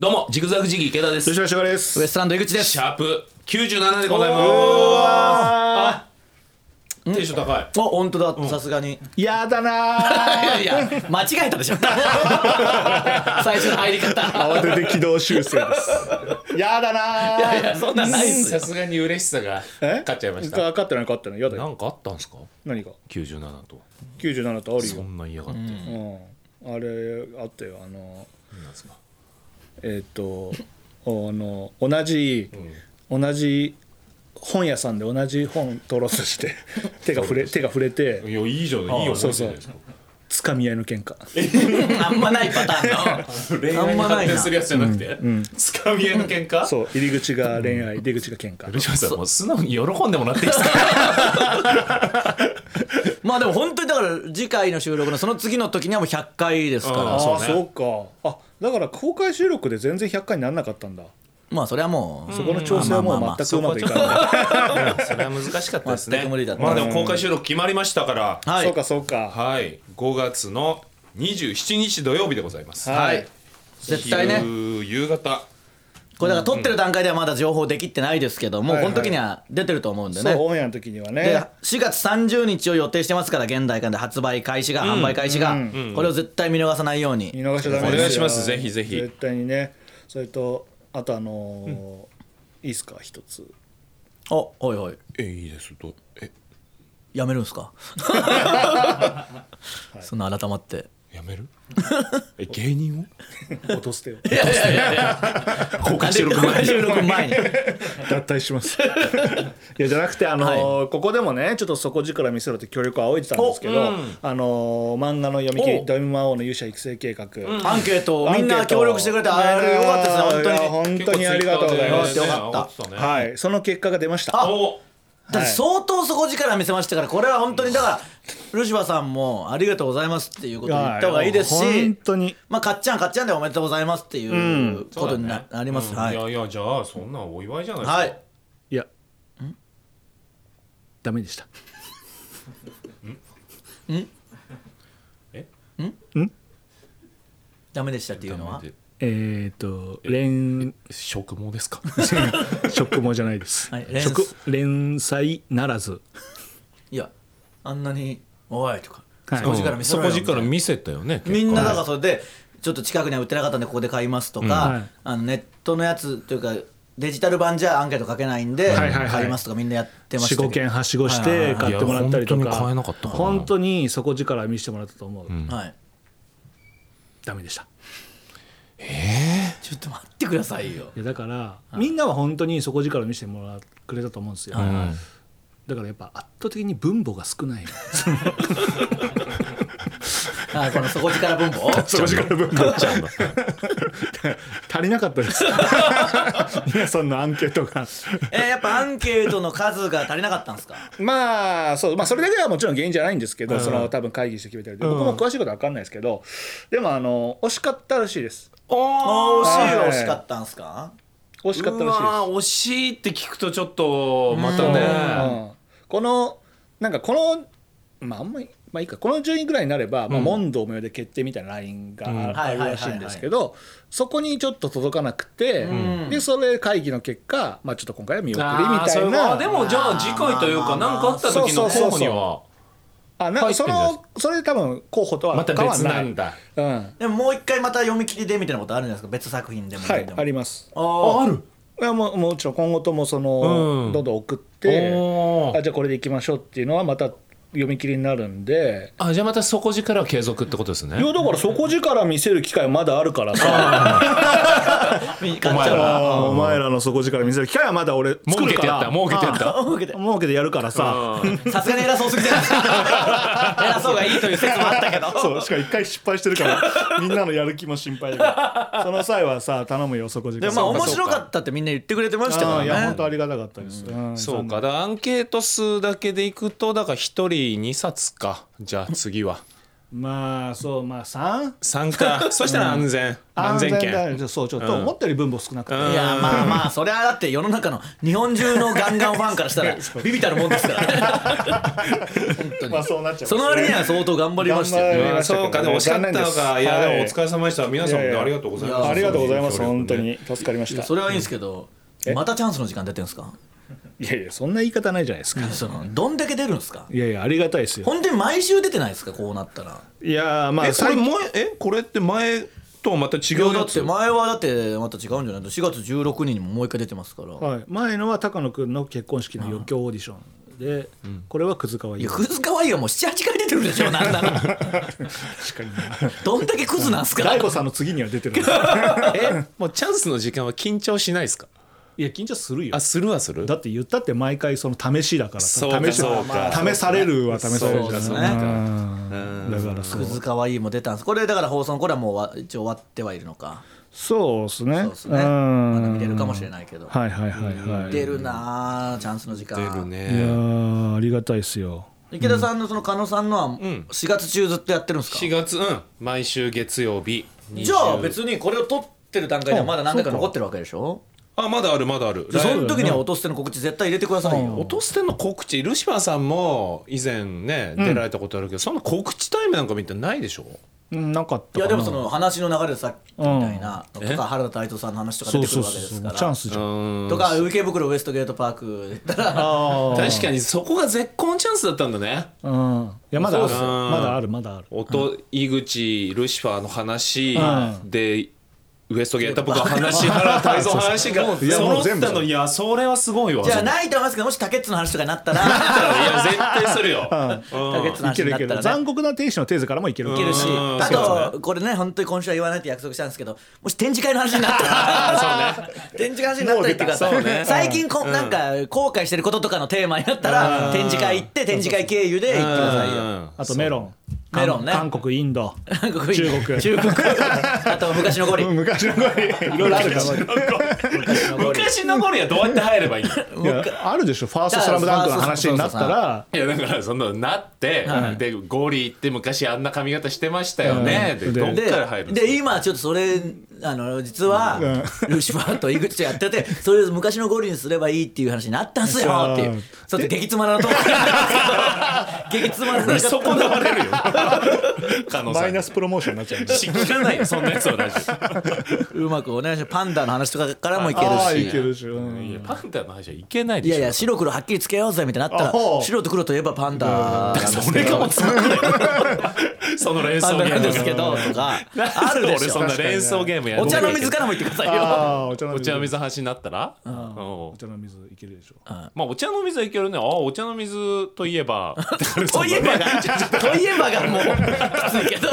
どうも、ジグザグジギー池田です。吉田翔です。ウエストランド井口です。シャープ97でございます。あテンション高い。お本当だ。さすがに。やだな いやいや間違えたでしょ。最初の入り方。ー慌てて軌道修正です。やだないやいやそんなんないっすよ。さすがに嬉しさがえ？勝っちゃいました。勝ってない勝ってない。やだよ。なんかあったんですか？何が ?97 と。97とあるそよんな嫌がって。うん。あれあったよ。あのなんですか？えっとあの同じ同じ本屋さんで同じ本取ろうとして 手が触れ手が触れて。いや、いいじゃない。いいよ、そうそうつかみ合いの喧嘩。あんまないパターンのですか恋愛にあんまないな。発展するやつじゃなくて、つかみ合いの喧嘩？そう入り口が恋愛出口が喧嘩。ルシファーさん、もう素直に喜んでもらっていいですか？まあでも本当にだから次回の収録のその次の時にはもう100回ですから。あそうね。あそうか。あだから公開収録で全然100回にならなかったんだまあそれはもうそこの調整はもう全くうまくいかない。それは難しかったですね。無理だった。まあでも公開収録決まりましたから。はい。そうかそうか。はい。5月の27日土曜日でございます。はい。絶対ね。昼夕方。これだから撮ってる段階ではまだ情報できってないですけどもうはい。この時には出てると思うんでね。そうオンエアの時にはでね4月30日を予定してますから現代館で発売開始が販売開始が。これを絶対見逃さないように。見逃しちゃダメですよ。お願いします。ぜひぜひ。絶対にね。それとあとあのーいいっすか？一つ。おおいおい。えいいです。とえ。やめるんすか？そんな改まってやめる？え芸人落としてよ。を公開収録前に収録前に。脱退します。いやじゃなくてあのーここでもねちょっと底力見せろって協力を仰いでたんですけど、あのー漫画の読み切りお「ド M 魔王の勇者育成計画」アンケートをみんな協力してくれてあれよかったですね本当いやに本当にありがとうございます。よかった。たね。はい。その結果が出ました。あおだって相当底力見せましたからこれは本当にだからルシファーさんもありがとうございますっていうことを言った方がいいです本し当に。まあかっちゃんかっちゃんでおめでとうございますっていうことにななります。はいうんい。やいやじゃあそんなお祝いじゃないですか。はい。いや。ダメでした。ダメでしたっていうのは？でえっ、ー、と連食毛ですか？食毛じゃないです、はい連食連載ならず。いやあんなに「おい」とかはい。底力見せろよ底力見せたよねみんなだからそれでちょっと近くには売ってなかったんでここで買いますとか、はい。あのネットのやつというかデジタル版じゃアンケート書けないんで、はいはいはい。買いますとかみんなやってましたけど。45件はしごしてはいはいはい。買ってもらったりといや本当に買えかなかったから本当に底力見せてもらったと思う、はい。ダメでしたちょっと待ってくださいよ。いやだから、みんなは本当に底力見せてもらってくれたと思うんですよ、うんだからやっぱ圧倒的に分母が少ない あこの底力分母 底力分母 足りなかったです。皆さんのアンケートが。えーやっぱアンケートの数が足りなかったんですか？まあそう、まあ、それだけはもちろん原因じゃないんですけど、その多分会議して決めたりで、僕も詳しいことは分かんないですけどでもあの惜しかったらしいです。お惜しいははい。惜しかったんですか？惜しかったらしいです。うわー惜しいって聞くとちょっとまたうねん。このなんかこのまああんまりまあいいか。この順位ぐらいになれば、まあ、問答無用で決定みたいなラインがうん。あるらしいんですけどそこにちょっと届かなくて、でそれ会議の結果、まあ、ちょっと今回は見送りみたいな。はでもじゃあ次回というか何かあった時の候補には？あなんかそのそれで多分候補とはまた別変わんな、んだ。うん、でももう一回また読み切りでみたいなことあるんじゃないですか。別作品でもはい何でも。あります。あー。ある？いやもうもちろん今後ともその、うん。どんどん送ってあじゃあこれでいきましょうっていうのはまた読み切りになるんで。あじゃあまた底力は継続ってことですね。いやだから底力見せる機会まだあるからさ。みかっちゃんあはーお前らの底力見せる機会はまだ俺作儲けてやった。るから。儲けてやった。儲けて。儲けてやるからさ。さすがに偉そうすぎてない。ですか偉そうがいいという説もあったけど。そうしかも一回失敗してるからみんなのやる気も心配だその際はさ頼むよ底力。でもまあ面白かったってみんな言ってくれてましたかあーいやらね本当ありがたかったです、ん。そうか。だアンケート数だけでいくとだから1人2冊かじゃあ次は。まあそうまあ3参加そしたら安全。安全圏。だそうちょっと思ったより分母少なくて、うん。いやまあまあそれはだって世の中の日本中のガンガンファンからしたら ビビたるもんですから。ね本当に。まあそうなっちゃうその割には相当頑張りましたよ。ね頑張りましたそうか。でも惜しかったのかいやでもおはい疲れ様でした。皆さんもありがとうございます。いやありがとうございます。本当に。助かりました。それはいいんですけどえ？またチャンスの時間出てるんですか？いやいやそんな言い方ないじゃないですか、そのどんだけ出るんですか？いやいやありがたいですよ。本当に毎週出てないですか？こうなったら。いやまあえこれ最近前えこれって前とはまた違いやだって前はだってまた違うんじゃない？4月16日にももう一回出てますから。はい、前のは高野君の結婚式の余興オーディションで、これは葛川優。いやクズ可愛いがもう78回出てるでしょなんなら。確かに どんだけクズなんすか？大悟さんの次には出てるんですよ。え？もうチャンスの時間は緊張しないですか？いや緊張するよ。あするはする？だって言ったって毎回その試しだから。さそうか試しそうか。試されるは試されるじゃんそうですだからそう。クズ可愛いも出たんです。これだから放送のこれはもうわ一応終わってはいるのか。そうですね。そうですね。ん。まだ見れるかもしれないけど。はいはいはいはい。出るなあチャンスの時間。出るいやありがたいですよ。池田さんのその加納さんのは4月中ずっとやってるんですか、4月うん。毎週月曜日。じゃあ別にこれを撮ってる段階ではまだ何回か残ってるわけでしょ？あまだあるまだある。でその時にはうん。落としての告知絶対入れてくださいよ。落とすての告知ルシファーさんも以前ね出られたことあるけど、そんな告知タイムなんか見てないでしょ？うんなかったかな。いやでもその話の流れでさっきみたいなとか原田泰造さんの話とか出てくるわけですから。うチャンスじゃん。うん。とか池袋ウエストゲートパークで言ったら。確かにそこが絶好のチャンスだったんだね。うん。いやまだある。まだあるまだある。音井口ルシファーの話うん。でウエストゲートパークの話原田泰造の話がいやも揃ったのいやそれはすごいわ。じゃないと思いますけどもし竹内の話とかになったら。いや絶対するよ、竹内の話になったらね。残酷な天使のテーゼからもいけるいけるしう。ん。あそうとこれね本当に今週は言わないって約束したんですけどもし展示会の話になったら 展示会の話になったら言ってくださいもう出た。そうね。最近こなんか後悔してることとかのテーマになったら展示会行って展示会経由で行ってくださいよ。うん。あとメロンメロンね。韓国インド。韓国中国。中国。あと昔のゴリ。昔の声いろいろある昔のゴリ。昔の頃にはどうやって入ればいいの？いやあるでしょ。ファーストスラムダンクの話になったら。いやだからそのなって、でゴリって昔あんな髪型してましたよね、どっでから入るで今ちょっとそれあの実はルシファーと井口とやってて それを昔のゴリにすればいいっていう話になったんすよっていう。ちょっと激妻なとこ なんですけど激妻なそこ流れるよ。加納さんマイナスプロモーションになっちゃうんで知らないよそんなやつをラジうまくお願いします。パンダの話とかからもいけああるしいけるし。うん。オいやパンダの話はいけないでしょ。いやいや白黒はっきりつけようぜみたいになったら白と黒といえばパンダそれがもうつまんない その連想ゲーム。ですけどとかあるで俺しょ。そんな連想ゲームやお茶の水かからも言ってくださいあよ。あお茶のお茶の水話になったら？うん。お茶の水いけるでしょ。まあお茶の水はいけるね。あお茶の水といえば。といえばがといえばがもうきついけど。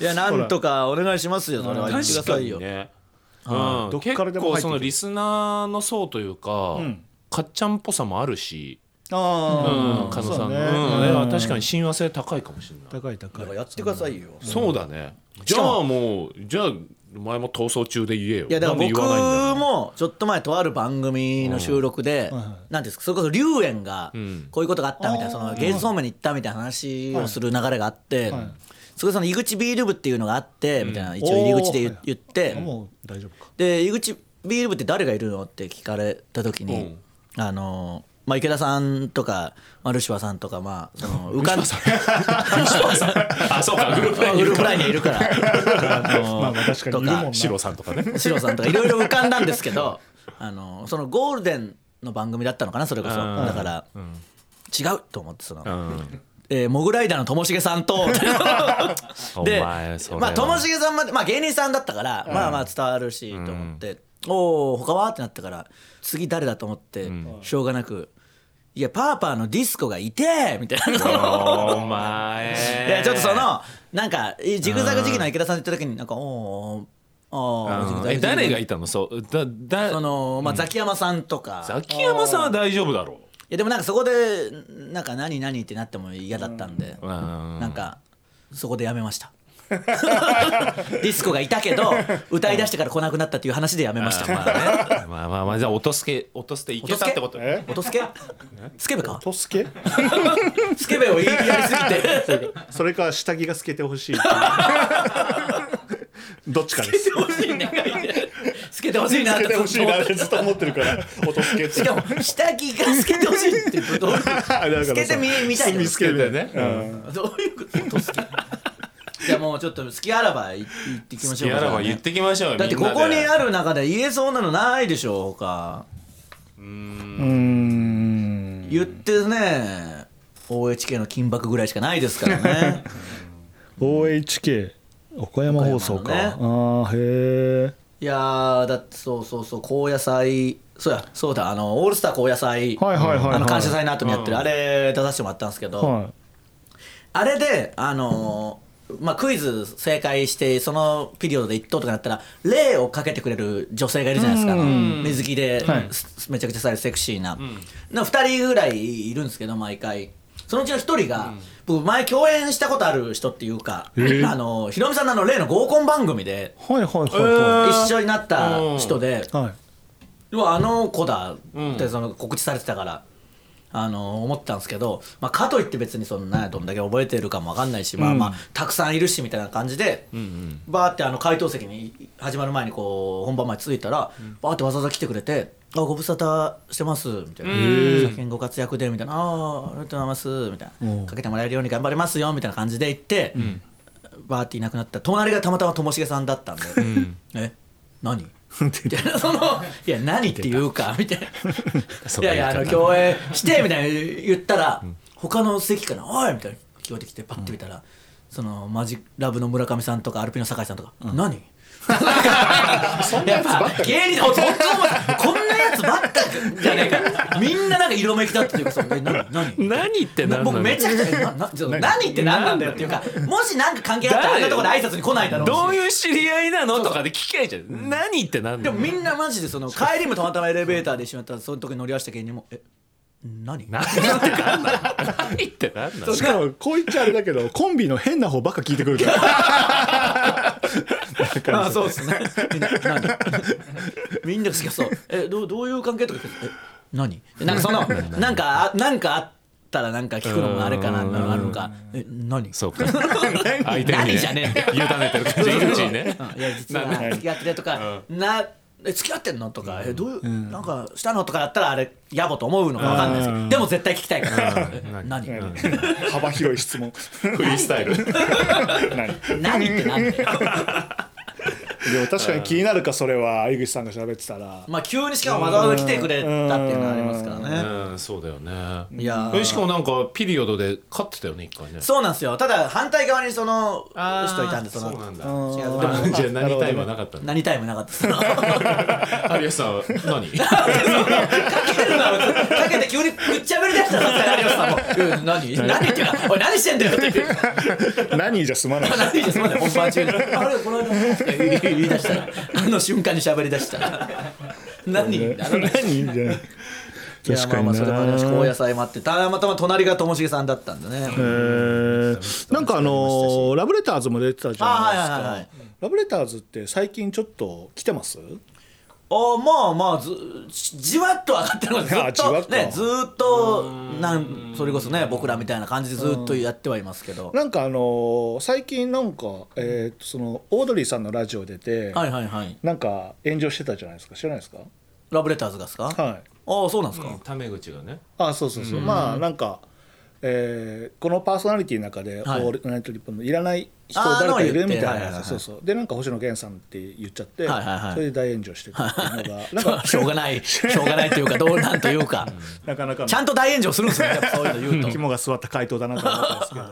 いやなんとかお願いしますよそれは。言ってくだ確かさいようん。結構そのリスナーの層というかん。かっちゃんっぽさもあるしあうんあ加納さんね。うん。確かに親和性高いかもしれない。高い高い。やってくださいよ。そうだね。じゃあも。うじゃあお前も逃走中で言えよ。いやだから僕もちょっと前とある番組の収録ではいはい。何ていうんですかそれこそ龍炎がん。こういうことがあったみたいなその芸術方面に行ったみたいな話をする流れがあってはい。それその井口ビール部っていうのがあってみたいな一応入り口で言ってあもう大丈夫か。で井口ビール部って誰がいるの？って聞かれた時にあのまあ池田さんとかまあルシファーさんとかまあその 浮かん あそうか グループライングループラインにいるから。あのまあまあ確かに。いるもんな。シロさんとかね。シロさんとかいろいろ浮かんだんですけどあのそのゴールデンの番組だったのかなそれこそ。うん。だから、違うと思ってその、うん。えーモグライダーのともしげさんとでまあともしげさんまでまあ芸人さんだったから、まあまあ伝わるしと思って、おお他は？ってなったから次誰だと思って、しょうがなく「いやパーパーのディスコがいて」みたいな。お前。いやちょっとそのなんかジグザグ時期の池田さんって言った時になんかおーおージグザグ時期え誰がいたの？そうだだそのまあザキヤマさんとか、ザキヤマさんは大丈夫だろいやでもなんかそこでなんか何何ってなっても嫌だったんで、なんかそこでやめました ディスコがいたけど歌い出してから来なくなったっていう話でやめました。まあね。まあまあまあじゃあ音すけ音すていけたってことえ？音スケスケベか？とすけ？スケベを言いやりすぎて。それか下着が透けてほしい。どっちかです。欲しいね。つけてほしいな。透けてほしいな。っずっとてずっと思ってるから音すけしかも下着がつけてほしいってどういう あだからつけてみ見たいの見つけどういうこと？音好きじゃあもうちょっと好きあらば言ってきましょうやらば言ってきましょうよだってここにある中で言えそうなのないでしょ。他。うーん。言ってね OHK の金箔ぐらいしかないですからね。OHK 岡山放送か、岡山ああへえいやーだってそうそうそう高野菜そうやそうだあのオールスター高野菜はいはいはいはい。あの感謝祭の後にやってる、うん。あれ出させてもらったんですけど、はあれであのーまあ、クイズ正解してそのピリオドで1等とかなったら例をかけてくれる女性がいるじゃないですか、水着で、はい。すめちゃくちゃさセクシーな、な2人ぐらいいるんですけど毎回。そのうちの1人が、僕前共演したことある人っていうか、あのひろみさんのあの例の合コン番組でいはいはいは一緒になった人で、いはい、はいうわあの子だってその告知されてたから、あの思ったんですけど、まあ、かといって別にそのねどんだけ覚えてるかも分かんないし、まあまあたくさんいるしみたいな感じで、バーってあの回答席に始まる前にこう本番前着いたら、バーってわざわざ来てくれて「あご無沙汰してます」みたいな「最近ご活躍で」みたいな「ああありがとうございます」みたいな「かけてもらえるように頑張りますよ」みたいな感じで言って、バーっていなくなった。隣がたまたまともしげさんだったんで「え？何?」みたいなその「いや何っていうか」みたいな「いやいやあの共演して」みたいな言ったら、他の席から「おい!」みたいな聞こえてきてパッて見たら、そのマジラブの村上さんとかアルピの酒井さんとか「何?」やっぱ芸人の本当思ったこんなやつばっかじゃねえか。みんななんか色めきだったというかさ「え何？何?」何って何僕めちゃくちゃえななち何？って何なんだよっていうかもし何か関係あったらあんなところで挨拶に来ないだろうし。どういう知り合いなのとかで聞きゃいいじゃん何って何でもみんなマジでその帰りもたまたまエレベーターで一緒になったらその時に乗り合わせた芸人も「え何?」何って何なの？何って何なの？しかもこう言っちゃあれだけどコンビの変な方ばっか聞いてくるから あそうですね。みんな何？みんながそう。えどうどういう関係とかえ何？なんかその なんかあなんかあったらなんか聞くのもあれかなあるのかえ何？そうか。相手に何ねじゃねえ委ねてる感じねうんいや実は付き合っててとか、なえ付き合ってんの？とか、えどういう、なんかしたの？とかだったらあれ野暮と思うのかわかんないですけど、でも絶対聞きたいから、え 何、幅広い質問。フリースタイル。何？何ってなんででも確かに気になるかそれは井口さんが喋ってたら。まあ急にしかもわざわざ来てくれたっていうのがありますからね。うん。そうだよね。いやしかもなんかピリオドで勝ってたよね一回ね。そうなんですよ。ただ反対側にそかの人いたんでそのそうなんだ。違うでもじゃあ何タイムはなかった何タイムなかった 有吉さんは何？かけて急にぶっちゃべりだしたらさ有吉さんも。うん「何何?」っていうか「おい何してんだよ」っていう。何じゃ済まない。何ですまだ本番中に「あれこの間」って言い出したらあの瞬間に喋り出したら。何何じゃない。いやまあまあそれもありました高野菜もあってたまたま隣がともしげさんだったんでね。えー。なんかあのーラブレターズも出てたじゃないですか。ラブレターズって最近ちょっと来てます？あまあまあずじわっと上がってるのでずっとあじわっと。ねずっとなんそれこそね僕らみたいな感じでずっとやってはいますけど。なんかあのー最近なんか、えーとそのオードリーさんのラジオ出て、はいはいはい。なんか炎上してたじゃないですか。知らないですか？ラブレターズがですか？はい。ああそうなんですか？タメ口がね。あそうそうそう、まあなんか、えーこのパーソナリティの中で「オはい。ールナイトニッポン」のいらないー誰かいる？みたいな。そうそう。でなんか星野源さんって言っちゃって、はいはいはい。それで大炎上してたっていうのがなんか しょうがないしょうがないっていうかどうなんというか。なかなかの。ちゃんと大炎上するんですよねそういうの言うと。肝が据わった回答だなと思ったんですけど。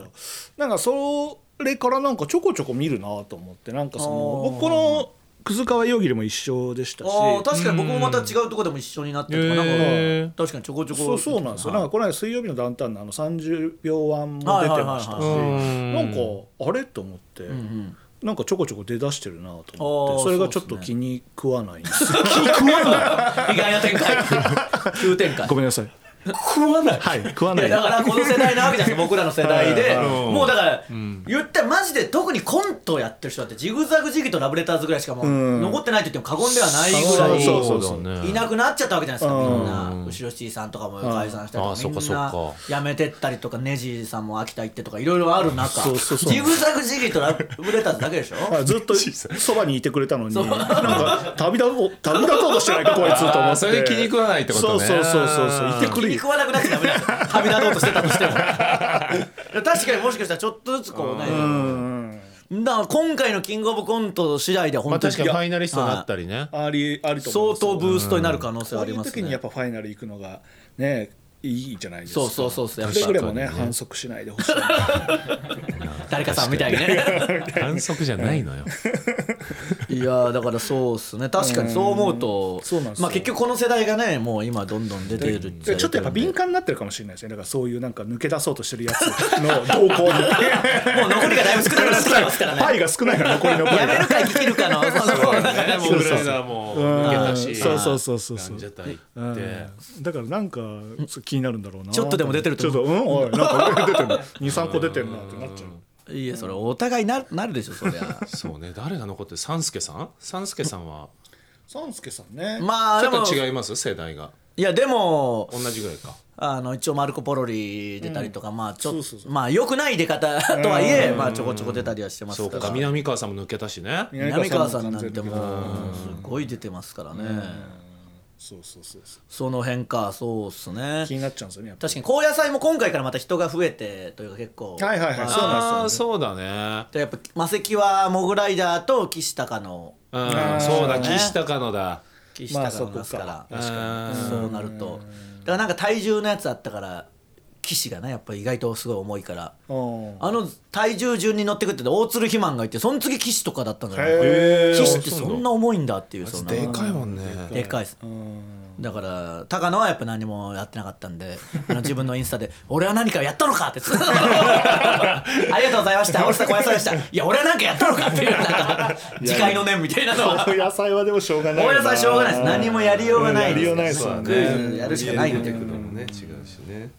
なんかそれからなんかちょこちょこ見るなと思ってなんかその僕この葛川容疑でも一緒でしたし。確かに僕もまた違うところでも一緒になってるとかなん確かにちょこちょこ。そうそうなんですよ、なんかこの間水曜日のダウンタウンのあの30秒ワンも出てましたし、なんかあれと思って、んなんかちょこちょこ出だしてるなと思ってそれがちょっと気に食わないんですよ。気食わない。意外な展開。急展開。ごめんなさい食わない。はい食わいない。やだからこの世代なわけじゃないですか僕らの世代で。うん。もうだから言ったらマジで特にコントをやってる人だってジグザグジギーとラブレターズぐらいしかもう残ってないと言っても過言ではないぐらいそうそうそうだねいなくなっちゃったわけじゃないですかみんな。うん後ろシティさんとかも解散したりあそっかとか。みんなそっか辞めてったりとかネジさんも秋田行ってとかいろいろある中そうそうそう。ジグザグジギーとラブレターズだけでしょ？はいずっと そばにいてくれたのになんか旅立とう旅立とうとしてないかこいつと思って。それで気に食わないってことね。そうそうそうそう。いてくれ気に食わなくなっちゃダメなんですよ旅立とうとしてたとしても。確かにもしかしたらちょっとずつこうね。だから今回のキングオブコント次第ではまあ本当に確かにファイナリストになったりね。ありありと思相うんですよ。当ブーストになる可能性はあこういうりますね時にやっぱファイナル行くのがねいいじゃないですか。そうそうそうそう。やっぱくれぐれもね。反則しないでほしい。誰かさんみたいにね。反則じゃないのよ。いやーだからそうっすね。確かにそう思うとそうまあ結局この世代がねもう今どんどん出てるちょっとやっぱ敏感になってるかもしれないですね。だからそういうなんか抜け出そうとしてるやつの動向に。もう残りがだいぶ少なくなってきてますからね。パイが少ないから残り残りやめるか生きるかのそのなんかねもうグライダーも抜けたしそうそうそう。そうそうだからなんかそう気になるんだろうな。ちょっとでも出てるとちょっとうん？おいなんか出てる23個出てるなってなっちゃう。いやそれお互いななるでしょそりゃ。そうね誰が残ってる？三助さん。三助さんは？三助さんね。まあでもちょっと違います？世代が。いやでも同じぐらいか。あの一応マルコ・ポロリ出たりとか、まあちょまあ良くない出方とはいえ、まあちょこちょこ出たりはしてますそうからか南川さんも抜けたしね。南川さんなんてもうすごい出てますからね、そうそうそうそう。その辺か。そうっすね。気になっちゃうんですよねやっぱ確かに高野菜も今回からまた人が増えてというか結構はいはいはい。まあそうなんですよああそうだね。でやっぱ魔石はモグライダーと岸高のうんーそうだ。ね。岸高野だ。岸高の出すから、確かにそうなると。だからなんか体重のやつあったから岸がねやっぱ意外とすごい重いから。うん。あの体重順に乗ってくって大鶴肥満がいてその次岸とかだったんじゃないかなへー。岸ってそんな重いんだっていうそんなでかいもんね。でかいです。だから高野はやっぱ何もやってなかったんで自分のインスタで「俺は何かやったのか!」って。ありがとうございました。俺さ小野菜でした。いや俺は何かやったのかっていうなんか自戒の念みたいなのは。お野菜はでもしょうがない大家さんしょうがないです。何もやりようがないやりようないですクよねイズやるしかないみたいな。のもね違うしね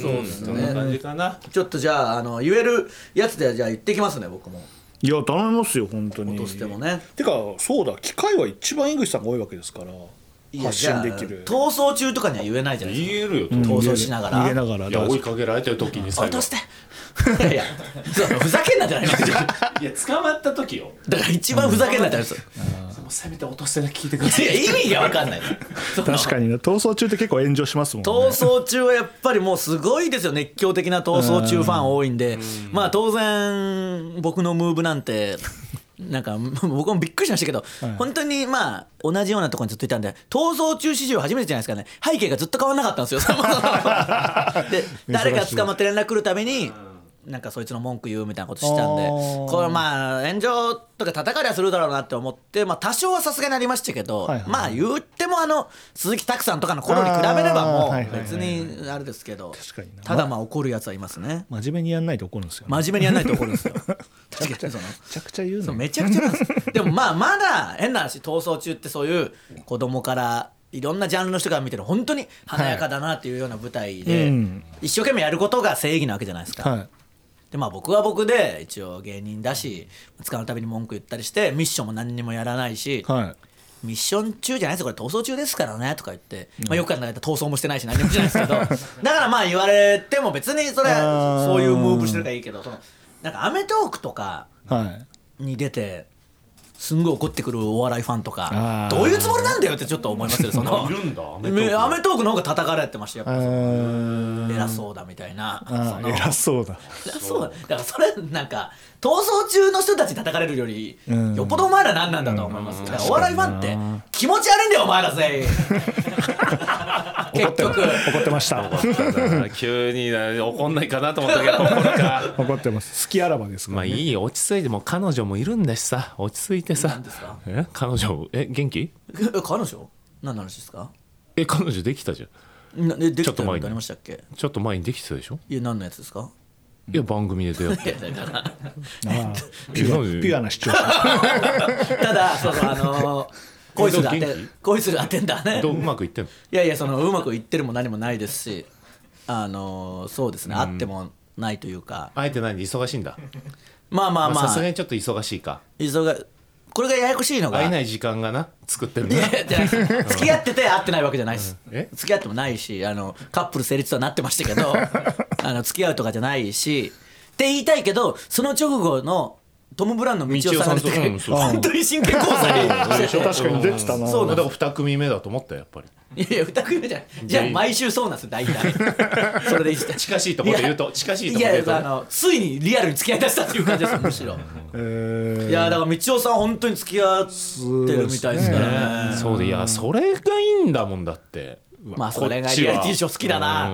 そうですそんな感じかな。ちょっとじゃああの言えるやつでじゃあ言ってきますね僕も。いや頼みますよ本当に。落としてもね。てかそうだ機会は一番井口さんが多いわけですからいや発信できる。逃走中とかには言えないじゃないですか。言えるよ逃走しながら。逃げながら。いや追いかけられてる時に最後落として。いやいやそうふざけんなじゃないですかいや捕まった時よ。だから一番ふざけんなってあるんですよもうせめて落としてだけ聞いてください。いや意味が分かんない。確かにね。逃走中って結構炎上しますもんね。逃走中はやっぱりもうすごいですよ。熱狂的な逃走中ファン多いんで。まあ当然僕のムーブなんて なんか僕もびっくりしましたけど、本当にまあ同じようなところにずっといたんで逃走中史上初めてじゃないですかね。背景がずっと変わんなかったんですよ。で誰か捕まって連絡来るたびになんかそいつの文句言うみたいなことしたんでこれまあ炎上とか叩かれはするだろうなって思って、まあ、多少はさすがになりましたけど、はいはいまあ言ってもあの鈴木拓さんとかの頃に比べればもう別にあれですけどただまあ怒るやつはいますね。真面目にやんないと怒るんですよ、ね、真面目にやらないと怒るんですよ。確かにそのめちゃくちゃ言うのめちゃくちゃなんです。でもまあまだ変な話逃走中ってそういう子供からいろんなジャンルの人が見てる本当に華やかだなっていうような舞台で、うん。一生懸命やることが正義なわけじゃないですか、はいでまあ僕は僕で一応芸人だし使うたびに文句言ったりしてミッションも何にもやらないし、はい。ミッション中じゃないですよこれ。逃走中ですからねとか言って、まあ、よく考えたら逃走もしてないし何もしてないですけど。だからまあ言われても別にそれそういうムーブしてるからいいけどそのなんか『アメトーーク』とかはい。に出てすんごい怒ってくるお笑いファンとかどういうつもりなんだよってちょっと思いますよその。いるんだアメトーク。めアメトークの方が叩かれてましたやっあぱ偉そうだみたいな偉そうだ。偉そうだ。だからそれなんか逃走中の人たちに叩かれるより、うん。よっぽどお前ら何なんだと思います、だからお笑いファンって気持ち悪いんだよお前ら全員。結局。怒ってました。急にな怒んないかなと思ったけど怒るか。怒ってます。好きあらばですね、まあいいよ落ち着いてもう彼女もいるんだしさ。落ち着いてさ。え？彼女え元気？え彼女？何の話ですか？え彼女できたじゃん。なえできちょったと前に。のってありましたっけ？ちょっと前にできてたでしょ？いや何のやつですか？いや番組で出会っいて ピュアピュアな視聴者ただそのあの恋するア元気テ恋するアテンダーね。どううまくいってんの？いやいやそのうまくいってるも何もないですしあのそうですね、あってもないというか。あえて何忙しいんだ。まあまあまあ。まあさすがにちょっと忙しいか。急がこれがややこしいのが会えない時間がな作ってるんだいやじゃない付き合ってて会ってないわけじゃないです、え？付き合ってもないしあのカップル成立とはなってましたけど あの付き合うとかじゃないしって言いたいけどその直後のトム・ブラウンの道夫さんが本当に真剣交際確かに出てたな。そうだから2組目だと思ったよやっぱり。いやいや二組目じゃじゃあ毎週そうなんですよ大体。それで近しいところで言うと近しいといやころで言うと。ねあのついにリアルに付き合いだしたっていう感じですよむしろ。えいやだから道夫さん本当に付き合ってるみたいですからね。そうでいやそれがいいんだもんだってまあそれがリアリティショー好きだな。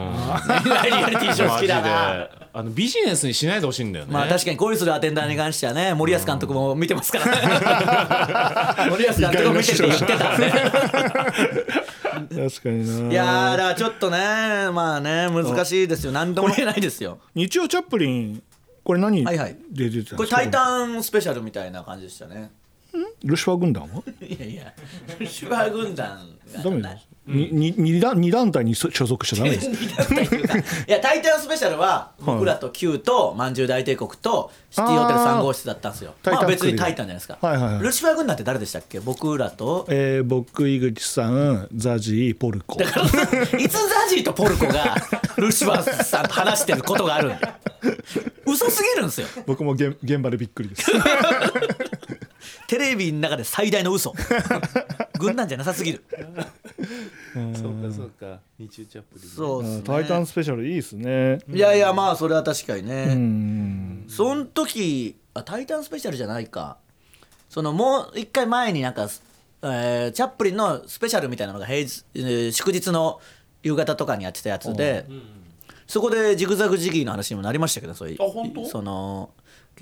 リアリティショー好きだな。で。あのビジネスにしないでほしいんだよね。まあ確かに恋するアテンダーに関してはね森保監督も見てますからね。森保監督も見てて言ってたんで確かにな。いやーだからちょっとねまあね難しいですよ。何とも言えないですよ。日曜チャップリンこれ何はいはい。で出てたんこれ「ですか？タイタンスペシャル」みたいな感じでしたねルシファー軍団は？いやいやシュガー軍団がダメですにに二団二団体に所所属しちゃダメです。いや「タイタンスペシャル」は僕らと Q とまんじゅう大帝国とシティホテル3号室だったんですよ。タイタンまあ別にタイタンじゃないですか、はいはいはい。ルシファー軍団って誰でしたっけ？僕らと？えー、僕井口さんザジーポルコ。いつザジーとポルコがルシファーさんと話してることがあるんだ嘘すぎるんですよ。僕も現現場でびっくりです テレビの中で最大の嘘。軍団じゃなさすぎる。そうかそうか。日中チャップリン。そうっすね。タイタンスペシャルいいですね。いやいやまあそれは確かにね、うん。その時あタイタンスペシャルじゃないか。そのもう一回前になんか、えーチャップリンのスペシャルみたいなのが平日、えー祝日の夕方とかにやってたやつで、そこでジグザグジギーの話にもなりましたけどそういうあ本当？その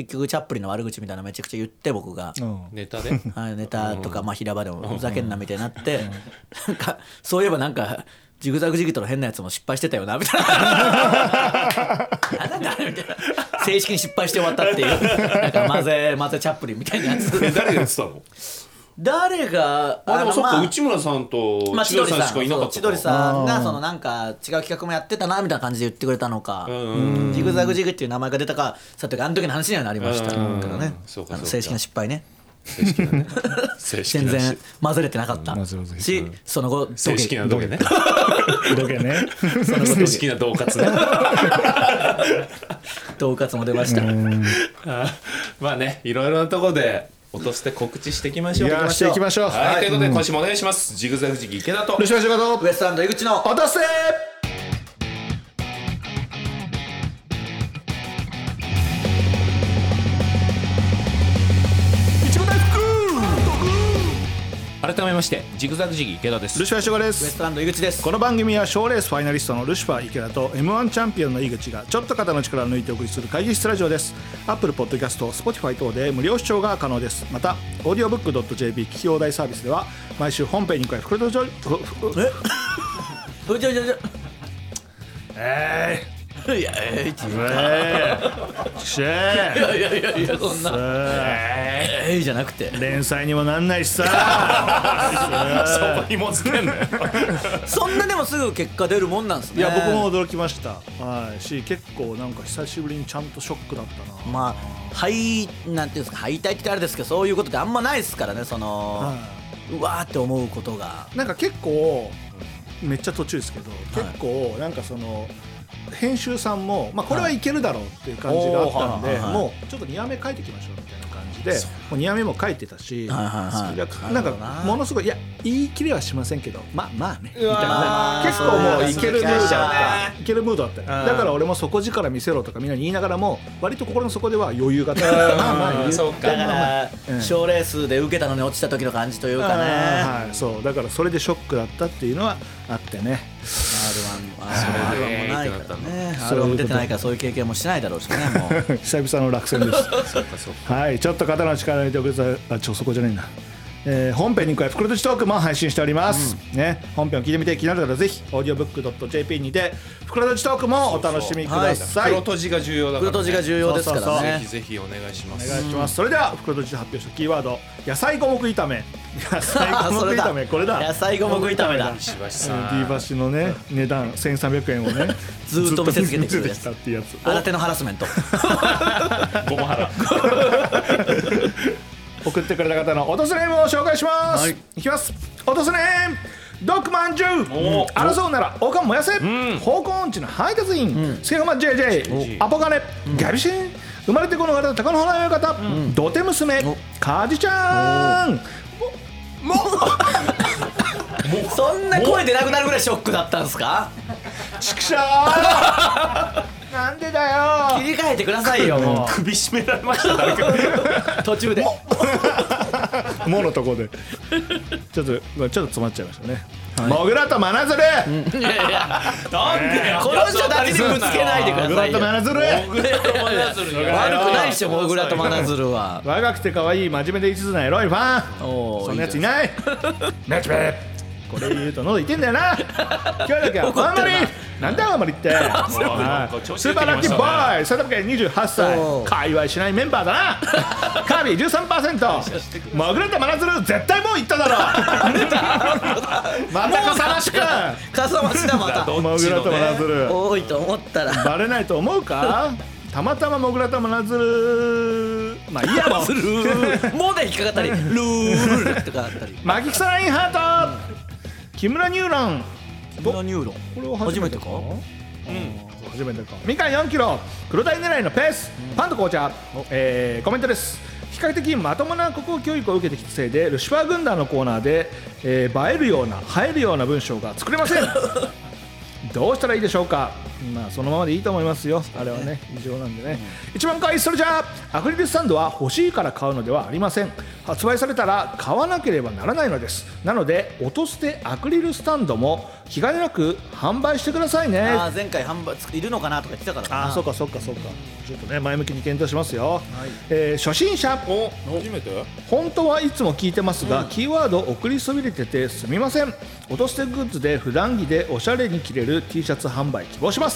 結局チャップリンの悪口みたいなのめちゃくちゃ言って僕が。うん。ネタで？はい、ネタとか、まあ、平場でもふざけんなみたいになって、なんかそういえばなんかジグザグジギーとの変なやつも失敗してたよなみたいな。なんだあれみたいな。正式に失敗して終わったっていう。なんか混ぜ混ぜチャップリンみたいなやつ。誰がやってたの？誰があでもそっかまあ内村さんとまあ、千鳥さんしかいなかった千鳥さんがそのなんか違う企画もやってたなみたいな感じで言ってくれたのか。ん。ジグザグジグっていう名前が出たかさてあの時の話にはなりました。けどうんね。そうかそうか。あの正式な失敗ね。正式なね。全然混ぜれてなかった。混ぜ混ぜしその後正式な土下ね。ロケ ね。その後正式な恫喝ね。恫喝も出ました。あまあねいろいろなところで落として告知していきましょう。いやしていきましょう。はい、ということで今週もお願いします、ジグザグジギ池田とルシファー仕事ウエストランド井口の落とせ改めましてジグザグジギ池田です。ルシファー仕事でウエすストランド井口です。この番組は賞レースファイナリストのルシファー池田と m 1チャンピオンの井口がちょっと肩の力を抜いてお送りする会議室ラジオです。アップルポッドキャスト Spotify 等で無料視聴が可能です。またオーディオブックドット JP 聞き放題サービスでは毎週本編に加え袋とじょえちょちょちょえいやえーちー。えー。しいえやいやいやいやそんなーえーじゃなくて連載にもなんないしさそこにもつけんのよそんなでもすぐ結果出るもんなんですねいや僕も驚きましたはいし結構なんか久しぶりにちゃんとショックだったなまあ敗なんていうんですか敗退ってあれですけどそういうことってあんまないですからねその、はうわーって思うことがなんか結構めっちゃ途中ですけど、結構なんかその編集さんも、まあ、これはいけるだろうっていう感じがあったんで、はい。もうちょっと2話目書いていきましょうみたいな感じでもう2話目も書いてたし、はいはいなんかものすごいいや言い切れはしませんけどまあまあねみたいわなー結構もういけるムードだった。いけるムードだった。うんだから俺も底力見せろとかみんなに言いながらも割と心の底では余裕があったまあまあ言うかだからうん。賞、レースで受けたのに落ちた時の感じというかね。はい、そう。だからそれでショックだったっていうのはあってね。R1 あそれで R1 もないからね。そういうこと R1 も出てないからそういう経験もしないだろうしねもう 久々の落選です。はい。ちょっと肩の力を入れておくれたあちょそこじゃないな。えー本編に加え袋とじトークも配信しております、ね、本編を聞いてみて気になる方はぜひ audiobook.jp にて袋とじトークもお楽しみください、黒とじが重要だから、ね、黒とじが重要ですからそうそうそうねぜひぜひお願いします。お願いします、それでは袋とじで発表したキーワード野菜五目炒め野菜五目炒めこれだ。野菜五目炒めだ。石橋さディん。ーバシのね値段1300円をね ずーっと見せつけてくるやつ。てきたっていうやつ新手のハラスメント。ごま原送ってくれた方の落とすネームを紹介します、はい。い、きます。落とすネームドッグマンジュお争うならおかん燃やせ、方向音痴の配達員、スケハマ JJ アポガネ。ガビシン。生まれてこの方高野花親方、土手娘。カジちゃんそんな声出なくなるぐらいショックだったんですか？ちくしょーなんでだよ。切り替えてくださいよも首絞められました誰か。う 途中で。も のとこで。ちょっとちょっと詰まっちゃいましたね、モグラとマナズルいやいやなんでこの人たちにぶつけないでくモグラださいよ。とマナズル悪くないっしょモグラとマナズルは。若くて可愛い真面目で一途なエロいファン。おーそんなやついない。ナチュベこれ言うと喉痛いんだよな。今日だけは。怒ってるな。あんまり。なんだあんまりって。なんかはい調子スーパーラッキーボーイ。佐竹28歳。界隈しないメンバーだな。カービィ13% モグラとマナズル絶対もう言っただろまたかさましくかさ増しだまた。どモグラとマナズル多いと思ったら。バレないと思うか？たまたまモグラとマナズルまあいいやもう。もで引っかかったり。ルールとかあったり。マキクサラインハート木村ニューロン。木村ニューロン。これは初めてか？うん。初めてか。みかん4キロ。黒鯛狙いのペース、パンと紅茶、えーコメントです。比較的まともな国語教育を受けてきたせいでルシファー軍団のコーナーで、えー映えるような映えるような文章が作れません。どうしたらいいでしょうか？まあそのままでいいと思いますよ。あれはね異常なんでね、一番可愛いそれじゃあアクリルスタンドは欲しいから買うのではありません。発売されたら買わなければならないのです。なので音捨てアクリルスタンドも気兼ねなく販売してくださいね。あー前回販売いるのかなとか言ってたからな。ああそうかそうかそうか。ちょっとね前向きに検討しますよ、えー初心者。お初めて？本当はいつも聞いてますが、キーワード送りそびれててすみません。落としてグッズで普段着でおしゃれに着れる T シャツ販売希望します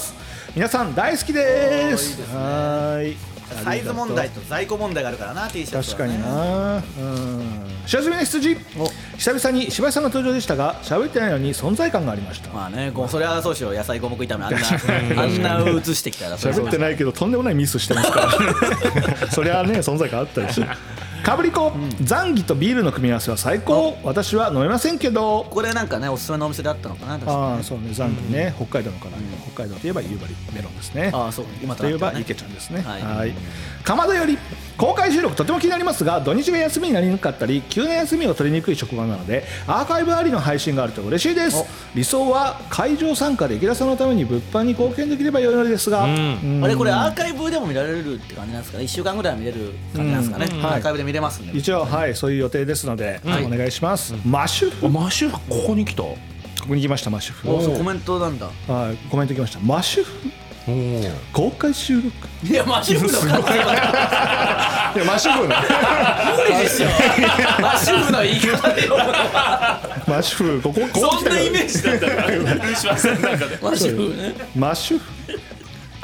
皆さん大好きです。はーいサイズ問題と在庫問題があるからな T シャツ確かにな。うん。塩詰めの羊久々に柴井さんが登場でしたが喋ってないのに存在感がありました。まあねごそれはそうしよう。野菜五目炒めあんなあんな映してきたら喋ってないけどとんでもないミスしてますから そりゃね存在感あったりしてかぶりこ、ザンギとビールの組み合わせは最高。私は飲めませんけど。これなんかねおすすめのお店であったのかなああそうね。ザンギね、北海道のから、北海道といえば夕張メロンですね。ああそう。今といえばね池ちゃんですね。はい。はい。かまどより公開収録とても気になりますが土日が休みになりにくかったり急な休みを取りにくい職場なのでアーカイブありの配信があると嬉しいです。理想は会場参加で池田さんのために物販に貢献できれば良いのですが、うん。あれこれアーカイブでも見られるって感じなんですかね。1週間ぐらいは見れる感じなんですかね、うん。はい。アーカイブで見れますんで。一応はいそういう予定ですので、お願いします、マッシュフ？マッシュここに来た？ここに来ましたマッシュフ。おそうコメントなんだ。はいコメント来ました。マッシュフ？公開収録？いやマシュフのいやマッシュフ無理でしょ。マシュフの言い方で読むのはマッシュフここここ来たから。ージだったから。ルシファーさんの中でマシュフね。マッシュフ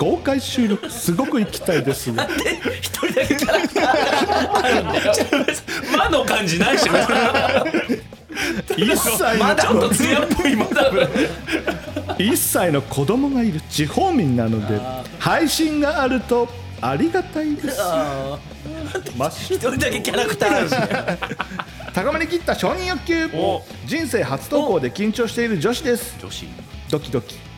公開収録すごく行きたいですが一人だけキャラクターがあるんだよ。魔の感じないしね1歳のまだちょっと艶っぽいまだ1歳の子供がいる地方民なので配信があるとありがたいです。あマッシュー一人だけキャラクターあるし 高まりきった承認欲求。お。人生初投稿で緊張している女子です。女子。ドキドキ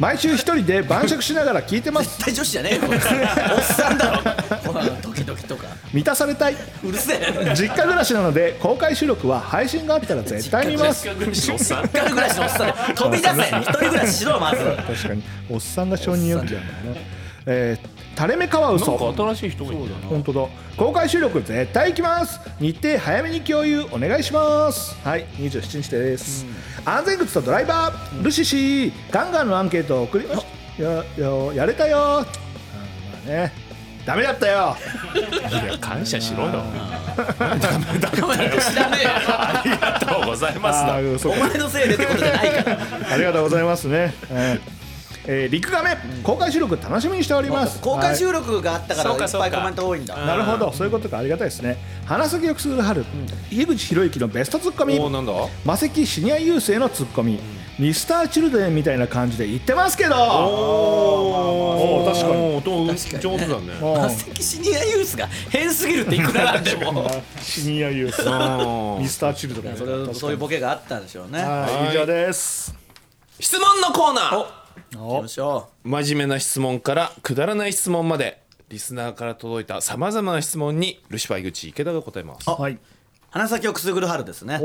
毎週一人で晩酌しながら聞いてます。絶対女子じゃねえよ。おっさんだろ。ほらドキドキとか。満たされたい。うるせえ。実家暮らしなので公開収録は配信があったら絶対見ます。近くにおっさん一人暮らしのおっさん。で飛び出せ。一人暮らししろまず。確かに。おっさんが承認欲求なんだよね。えー、垂れ目カワウソなんか新しい人がいる本当だ。公開収録絶対行きます。日程早めに共有お願いします。はい27日です、安全靴とドライバー、ルシシー。ガンガンのアンケートを送りましたやややれたよ。まあね。ダメだったよ。感謝しろよ。知らねえよありがとうございます。お前のせいでってことじゃないから。ありがとうございますね、えーえー、リクガメ公開収録楽しみにしております。公開収録があったからそうかいっぱいコメント多いんだ。なるほど。そういうことか。ありがたいですね。花咲をくすぐる春、井口博之のベストツッコミ。おーなんだ？魔石シニアユースへのツッコミ、ミスターチルドレンみたいな感じで言ってますけど。おおー確かに。に確かに。上手だね。うん。マセキシニアユースが変すぎるっていくらなんでも。シニアユース。うん。ミスターチルドレンそれそういうボケがあったんでしょうね。はい。以上です。質問のコーナー行きましょ真面目な質問からくだらない質問まで。リスナーから届いたさまざまな質問にルシファー井口池田が答えます。はい。花咲をくすぐる春ですね。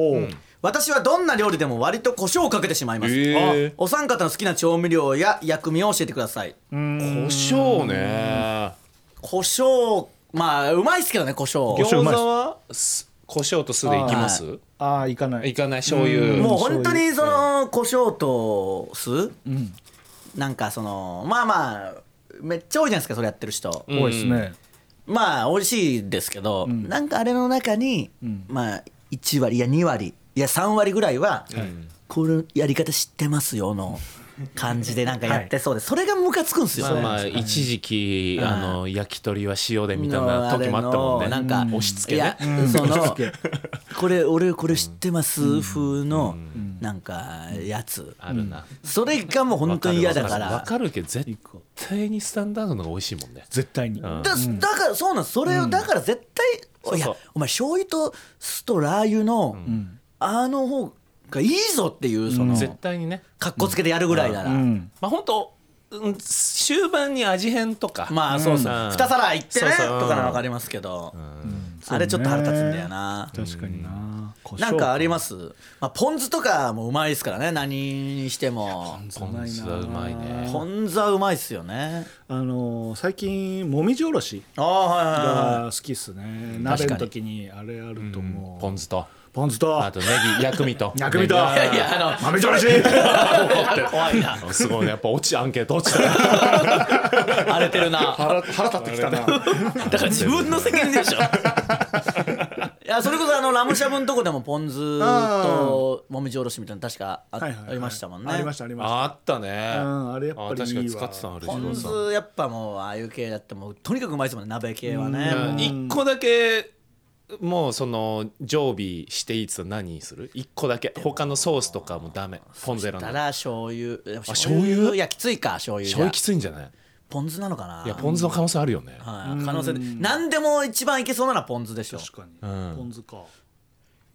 私はどんな料理でも割と胡椒をかけてしまいます、えお三方の好きな調味料や薬味を教えてください。ー、胡椒ね。胡椒まあうまいっすけどね胡椒。胡椒うまいっす餃子はす胡椒と酢でいきます？ああ行かない。いかない醤油。もう本当にその胡椒と酢、なんかそのまあまあめっちゃ多いじゃないですかそれやってる人、多いですね。まあ美味しいですけど、なんかあれの中に、まあ1割いや2割いや3割ぐらいは、このやり方知ってますよの感じでなんかやってそうで、それがムカつくんですよ。ね。まあまあ一時期あの焼き鳥は塩でみたいな時もあったもんね。なんか押し付けねそのこれ俺これ知ってます？風のなんかやつ。あるな。それがもう本当に嫌だかわらかるけど絶対にスタンダードのが美味しいもんね。絶対に。ん。だだからそうなんです。それをだから絶対、いやそう。そうお前醤油と酢とラー油の、あの方がいいぞっていうその、絶対にね。かっこつけてやるぐらいなら、うん。まあ本当うん終盤に味変とか。まあそうそう、うん。二皿いってねそうそう。とかなら分かりますけど、あれちょっと腹立つんだよな、確かにな。なんかあります？すまあ、ポン酢とかもうまいですからね何にしても。ポン酢はうまいね。ポン酢はうまいっすよね。あのー最近もみじおろしああはいはいはいが好きっすね。鍋の時にあれあるともう。ポン酢とポン酢と。あとネギ薬味と。薬味と。ネいやいやあの 豆じおろし。怖いな。ギすごいね。やっぱ落ちアンケート。落ちたね荒れてるな。腹腹立ってきたな。だから自分の責任でしょ。いやそれこそあのラムしゃぶのとこでもポン酢ともみじおろしみたいなの確かあ,、りましたもんね。ありましたありました。あったね。うんあれやっぱり。いいわあ確かに使ポン酢やっぱもうああいう系だってもうとにかくうまいですもんね鍋系はね。もう。一個だけもうその常備していつ何にする？一個だけ。他のソースとかもダメ。ポン酢選んだ。たら醤油。醤油？いやきついか醤油醤油きついんじゃない？ポン酢なのかな？いやポン酢の可能性あるよね。はい、可能性で。何でも一番いけそうなのはポン酢でしょ。確かに。うん。ポン酢か。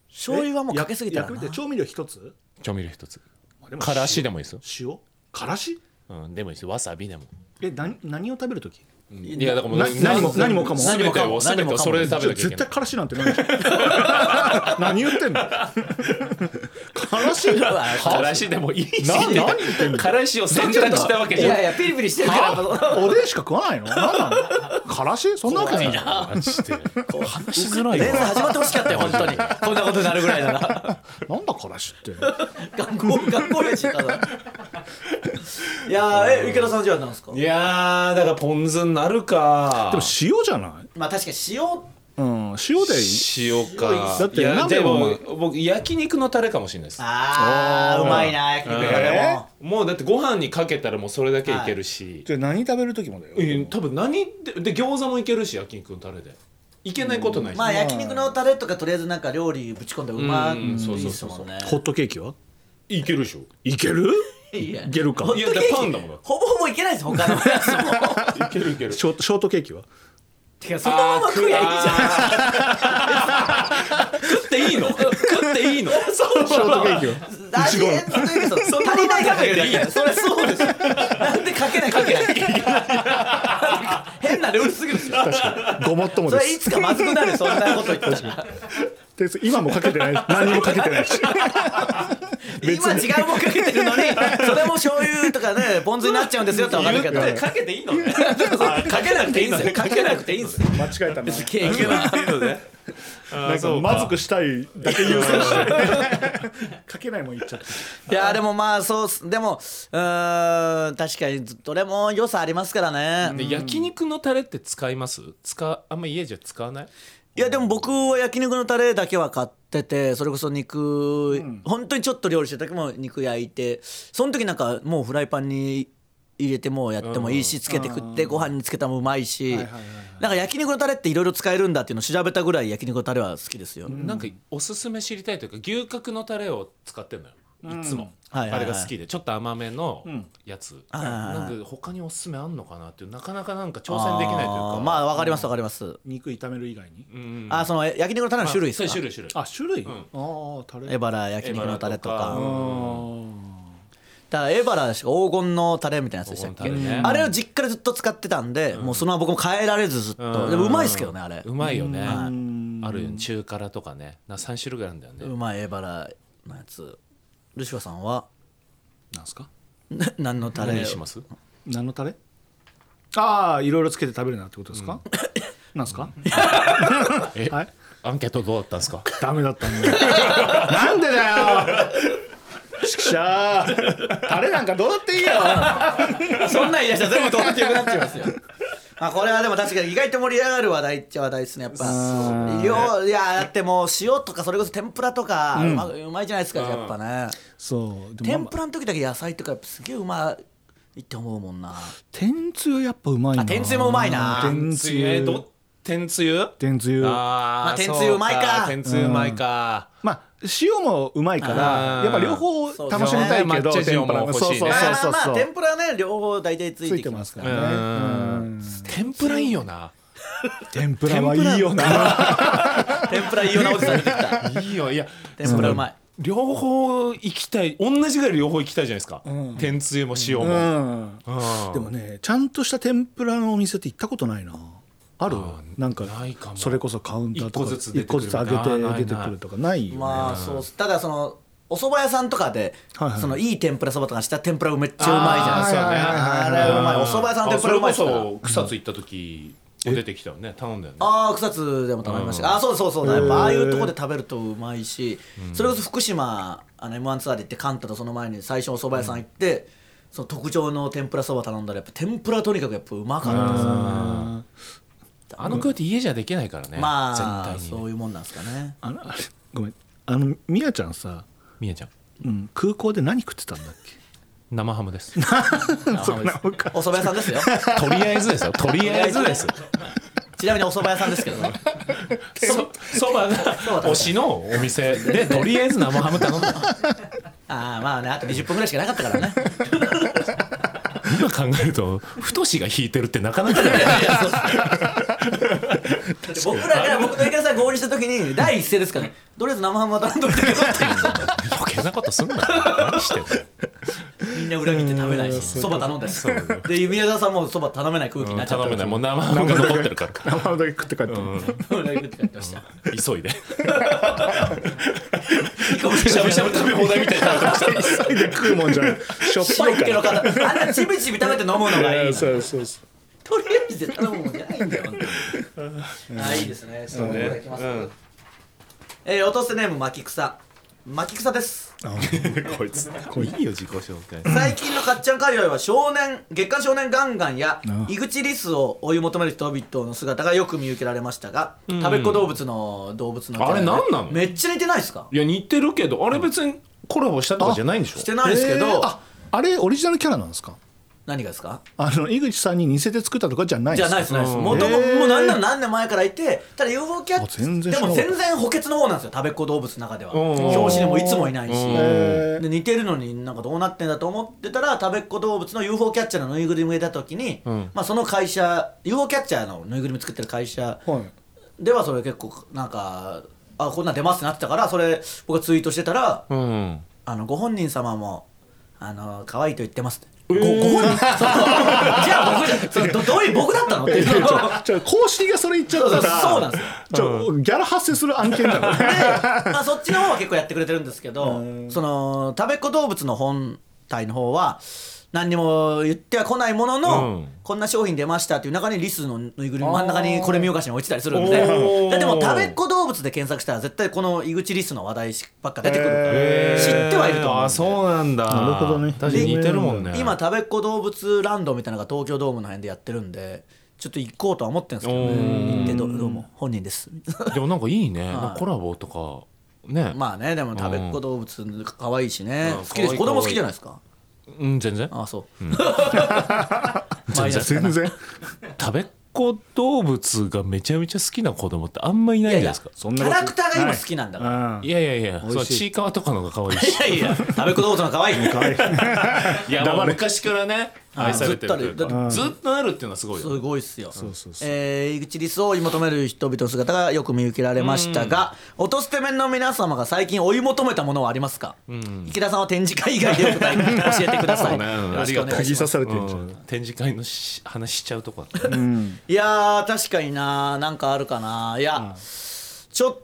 醤油はもうかけすぎたらな。調味料一つ？調味料一つ。でもからしでもいいですよ。塩？からし？うんでもいいですよ。わさびでも。え何何を食べる時？いやだからもうな何も何もかも。全てを全てをそれで食べなきゃい絶けない。対からしなんてない。でしょ何言ってんの？からしからしでもいいし。な何言ってんの？からしを選択したわけじゃん。いやいやピリピリしてるから。おでんしか食わないの？何なの？からしそんなわけない。話しづらい連始まってほしかったよ本当に。こんなことになるぐらいなら。なんだからしって。学校学校やしただ いやーえ池田さんじゃあなんですか？いやーだからポン酢になるか。でも塩じゃない？まあ確かに塩。うん塩でいい。塩か。だっていやで鍋もも僕焼肉のタレかもしれないです。あーうまいな焼肉屋でも。もうだってご飯にかけたらもうそれだけいけるし、じゃあ何食べる時もだよ。え多分何でで餃子もいけるし焼肉のタレで。いけないことないし、まあ焼肉のタレとかとりあえずなんか料理ぶち込んでうまいうんそういそうそうですもんねホットケーキは？いけるでしょ。いける？いや。いけるか。いやだからパンだもんだって。ほぼほぼいけないです他のやつもいけるいける。ショートショートケーキは？てかそのまま食えばいいじゃん。食っていいの？食っていいの？ショートケーキは？味変というかそう足りないかけるだけそれそうですよ。なんでかけないかけない？変なルールすぎるんですよごもっともそれいつかまずくなるそんなこと言ったら。で今もかけてない何にもかけてないし。今違うもんかけてるのにそれも醤油とかねポン酢になっちゃうんですよって分かるけど。かけていいのね。かけなくていいんですよかけなくていいんですよ間違えたな。ケーキはなんかまずくしたいだけ優先して。かけないもん言っちゃって。いやでもまあそうでもうーん確かにどれも良さありますからね。で焼肉のタレって使います？使あんま家じゃ使わない？いやでも僕は焼肉のタレだけは買っててそれこそ肉、本当にちょっと料理してる時も肉焼いてその時なんかもうフライパンに入れてもやってもいいしつけて食ってご飯につけたもうまいし。なんか焼肉のタレっていろいろ使えるんだっていうのを調べたぐらい焼肉のタレは好きですよ。なんかおすすめ知りたいというか牛角のタレを使ってんのよ。いつも、はいはいはい。あれが好きでちょっと甘めのやつ、はいはいはい。なんか他におすすめあんのかなっていうなかなかなんか挑戦できないというか。あーまあわかりますわかります。肉炒める以外に？うんあその焼肉のタレの種類ですか？種類種類。あ種類、ああタレ。エバラ。焼肉のタレとエバラとか。かあだからエバラしか黄金のタレみたいなやつでしたっけ？黄金タレね。あれを実家でずっと使ってたんでもうそのまま僕も変えられずずっと。でもうまいですけどねあれ。うまいよね、ん。あるよね。中辛とかね。な3種類ぐらいあるんだよね、うまいエバラのやつルシファーさんは？ーなんすか？な 何のタレ何します？何のタレ？ああいろいろつけて食べるなってことですか、なんすか？えはい。アンケートどうだったんですか？ダメだったんだよ。なんでだよ！ちくしゃー。タレなんかどうだっていいよ。そんなん言い出したら全部どうってよくなっちゃいますよあこれはでも確かに意外と盛り上がる話題っちゃ話題ですねやっぱ。量いやだってもう塩とかそれこそ天ぷらとかうま,、うまいじゃないですかやっぱね。そう。でも天ぷらの時だけ野菜とかやっぱすげえうまいって思うもんな。天つゆやっぱうまいな。あ天つゆもうまいな。天つゆ。天つゆ天つゆ？あまあー天つゆうまいか。天つゆうまいか、まあ塩もうまいからうんやっぱ両方楽しみたいけどそうですね抹茶塩も欲しいね。そうそうまあそう。そうまあまあ天ぷらはね両方大体ついついてますすかららね天ぷらいいよな。天ぷらはいいよな。天ぷらいいよな。おじさん出てきた。いいよ。いや天ぷらうまい。両方行きたい同じぐらい両方行きたいじゃないですか、天つゆも塩も、うん。うん。でもねちゃんとした天ぷらのお店って行ったことないなある？なんかないかも。それこそカウンターとか一個ずつ上げて出てくるとかないよね。まあそうただそのお蕎麦屋さんとかで、はいはい。そのいい天ぷらそばとかした天ぷらめっちゃうまいじゃないですか、あれうまい。お蕎麦屋さんの天ぷらうまいっすか？らあそれこそ草津行った時も出てきたよね。頼んだよね。ああ草津でも食べました、あそうそうそうやっぱああいうとこで食べるとうまいし、それこそ福島あの m 1ツアーで行ってカンタとその前に最初お蕎麦屋さん行って、その特上の天ぷらそば頼んだらやっぱ天ぷらとにかくやっぱうまかったですねあの空って家じゃできないからねまあ絶対にね。そういうもんなんですかね。あのあれごめん。あのみやちゃんさ、みやちゃん。うん、空港で何食ってたんだっけ？生ハムです。そうなんかお蕎麦屋さんですよ。とりあえずですよ。とりあえずです。ちなみにお蕎麦屋さんですけどね。そそばが推しのお店でとりあえず生ハム頼んだ。ああまあねあと20分ぐらいしかなかったからね今考えると太しが引いてるってなかなか だよね僕らが僕と池田さんが合流した時に第一声ですからね。とりあえず生ハムは頼んどいたけどってなことすんなよ。何してんの？みんな裏切って食べないしそば頼んだしで宮沢さんもそば頼めない空気になっちゃった。頼めない。もう生ハムが残ってるから。生ハムだけ食って帰って、裏切って帰ってました。急いで。しゃぶしゃぶ食べ放題みたいな急いで食うもんじゃないしょっぱいかポッケの方あんなちびちび食べて飲むのがいいそう。そうそうとりあえず頼むもんじゃないんだよあいいですね。そう。ね。きます。えー落とせネーム巻き草巻き草です。こいつ。いいよ自己紹介。最近のかっちゃん界隈は少年月刊少年ガンガンやあ井口リスを追い求める人々の姿がよく見受けられましたが、食べっ子動物の動物のあれ何なの？めっちゃ似てないですか？いや似てるけどあれ別にコラボしたとかじゃないんでしょ？してないですけど、えーああれオリジナルキャラなんですか？何がですか？あの井口さんに似せて作ったとかじゃないですかゃないですないです。うんもとももう何年何年前からいてただ UFO キャッあチでも全然補欠の方なんですよ。食べっ子動物の中では。うん表紙にもいつもいないし。で似てるのになんかどうなってんだと思ってたら食べっ子動物の UFO キャッチャーのぬいぐるみが出た時に、ん。まあ、その会社 UFO キャッチャーのぬいぐるみ作ってる会社はい。ではそれ結構なんかあこんなん出ますってなってたからそれ僕がツイートしてたらうん。あのご本人様もあの可愛いと言ってますって。ごご本人。そう。じゃあ僕じゃどどういう僕だったのっていう。のをちょ公式がそれ言っちゃった。らそうそうそうなんですよ。ちょギャラ発生する案件だからで、まあ、そっちの方は結構やってくれてるんですけどその食べっ子動物の本体の方は何にも言っては来ないものの、うん。こんな商品出ましたっていう中にリスのぬいぐるみ真ん中にこれ見よがしに置いてたりするんおでー。だってもう食べっ子動物で検索したら絶対この井口リスの話題ばっか出てくるから知ってはいると思うあそうなんだ。なるほどね確かに似てるもんね。今食べっ子動物ランドみたいなのが東京ドームの辺でやってるんでちょっと行こうとは思ってるんですけどおねー行ってどどうも。本人です。でもなんかいいね、なんかコラボとか。ね、まあねでも食べっ子動物可愛いしね。うん。好きです。子供好きじゃないですかうん全然。あそう、マイナスかな全然。食べっ子動物がめちゃめちゃ好きな子供ってあんまいないんじゃないですか。そんキャラクターが今好きなんだから、うんいやいやいやそのちいかわとかの方が可愛いし。いやいや食べっ子動物の可愛い可愛い。いやもう昔からね愛されてる。というずっとあるかずっとあるっていうのはすごいよすごいっすよ。そうそうそう。えー、井口理想を追い求める人々の姿がよく見受けられましたが、音捨て面の皆様が最近追い求めたものはありますか、池田さんは展示会以外でお答え教えてください。よろしくお願います。されてんじゃん。うん。展示会のし話しちゃうとこ。だったいやー確かにななんかあるかないや、ちょっ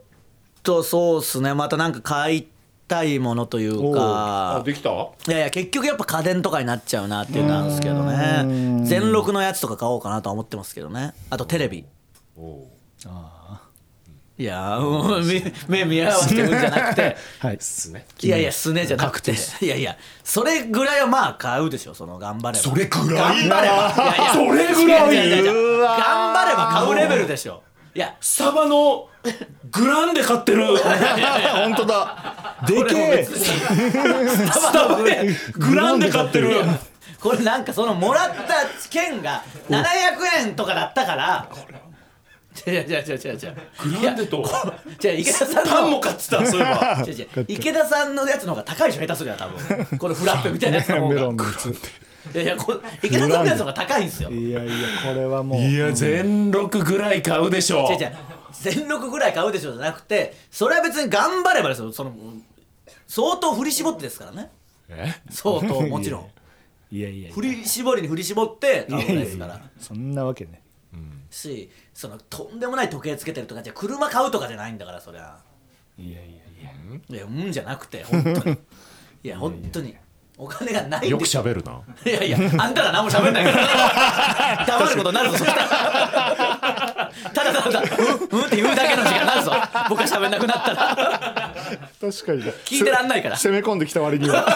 とそうっすね。またなんか買いたいものというか。できた？いやいや結局やっぱ家電とかになっちゃうなっていうのなんですけどね。全録のやつとか買おうかなとは思ってますけどね。あとテレビ。いやーもう目目見合わせてるんじゃなくて。はい。すね。いやいやすねじゃなくて。いやいやそれぐらいはまあ買うでしょその頑張れば。それぐらい？頑張れば。いやいやそれぐらい？頑張れば買うレベルでしょいやスタバのグランで買ってる。本当だ。でけえ。スタバでグランで買ってる。これなんかそのもらった券が700円とかだったから。違う違う違う違う違う。グランデとじゃあ池田さんのパンも買ってたそういえば。違う違う。池田さんのやつの方が高いでしょ下手すりゃ多分。このフラッペみたいなやつの方メがロンのやついやいやこ池田さんのやつの方が高いんですよ。違う違ういやいやこれはもう。いや全録ぐらい買うでしょ。全力ぐらい買うでしょじゃなくてそれは別に頑張ればですよ。その相当振り絞ってですからね。え？相当もちろん。いやいや振り絞りに振り絞って買うぐら。いですからそんなわけね。しそのとんでもない時計つけてるとかじゃ車買うとかじゃないんだからそりゃ。いやいやいや。いやうんじゃなくて本当に。いや本当にお金がないんよく喋るな。いやいやあんたら何も喋んないから。黙ることになるぞそしたら。ただただうんうんって言うだけの時間になるぞ。僕が喋んなくなったら。確かにね。聞いてらんないから。攻め込んできた割には。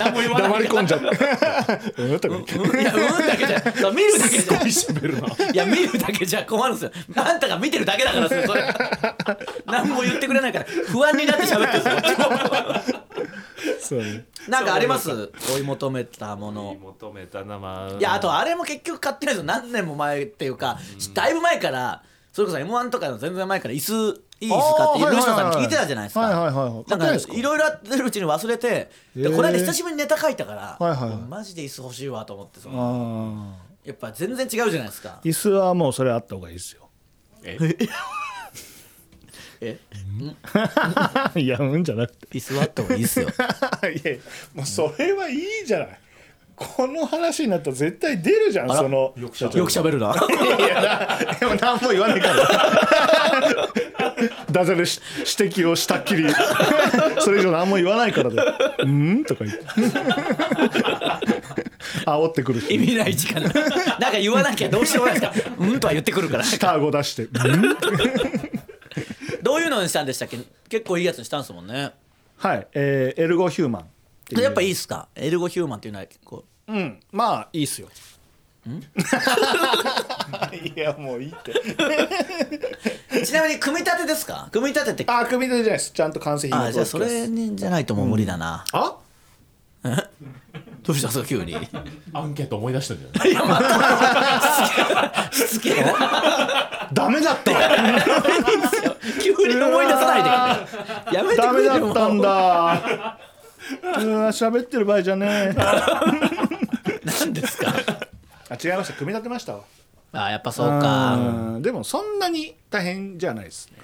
何も言わない黙り込んじゃって。うんとか言って。うんいやうんだけじゃ見るだけじゃ。喋るな。いや見るだけじゃ困るんですよ。あんたが見てるだけだからそれ。何も言ってくれないから不安になって喋ってるんですよ。そうね なんかあります？追い求めたもの。求めたなまあ。いやあとあれも結局買ってないですよ。何年も前っていうかだいぶ前からそれこそ m 1とかの全然前から椅子いい椅子買ってあーはいはいはい。ルシファーさんに聞いてたじゃないですか。はいはいはいはい。買ってなんか？ないろいろやってるうちに忘れてでこの間久しぶりにネタ書いたからはいはいはい。マジで椅子欲しいわと思ってそのあやっぱ全然違うじゃないですか。ー椅子はもうそれあった方がいいですよ。え？え？いやうんじゃなくて。椅子はあった方がいいっすよ。いやもうそれはいいじゃない。この話になったら絶対出るじゃんら？その。よく喋る。よく喋るな。いやなでも何も言わないから。ダジャレし指摘をしたっきり。それ以上何も言わないからで「うん?」とか言って。煽ってくるし。意味ない時間なんか言わなきゃどうしようもないですから。うんとは言ってくるから。下顎出して「うん?どういうのにしたんでしたっけ？結構いいやつにしたんですもんね」はい、えーエルゴヒューマンやっぱいいっすか？エルゴヒューマンっていうのは結構。うんまあいいっすよ。いやもういいって。ちなみに組み立てですか？組み立てって。あ組み立てじゃないです。ちゃんと完成品があじゃあそれにじゃないともう無理だな、あ？どうしたんですか急に？いアンケート思い出したんじゃない？やまたしつけえなダメだった急に思い出さないで。やめてダメくれよだったんだうわ喋ってる場合じゃねえ。何ですか？あ違いました。組み立てましたわ。あやっぱそうか。うん。でもそんなに大変じゃないですね。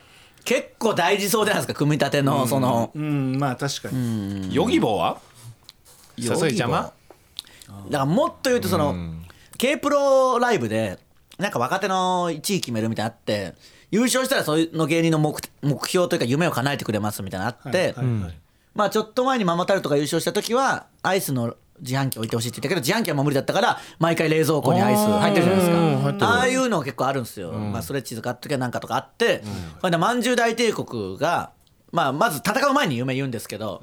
結構大事そうじゃないですか組み立てのその。うんまあ確かに。ヨギボーは？誘い邪魔だからもっと言うとその K プロライブでなんか若手の1位決めるみたいなのあって優勝したらその芸人の目目標というか夢を叶えてくれますみたいなのあって、はいはいはい。まあちょっと前にママタルトが優勝した時はアイスの自販機置いてほしいって言ったけど自販機はもう無理だったから毎回冷蔵庫にアイス入ってるじゃないですか。ああいうの結構あるんですよ、まあストレッチーズ買っときゃなんかとかあって、これでまんじゅう大帝国が、まあ、まず戦う前に夢言うんですけど、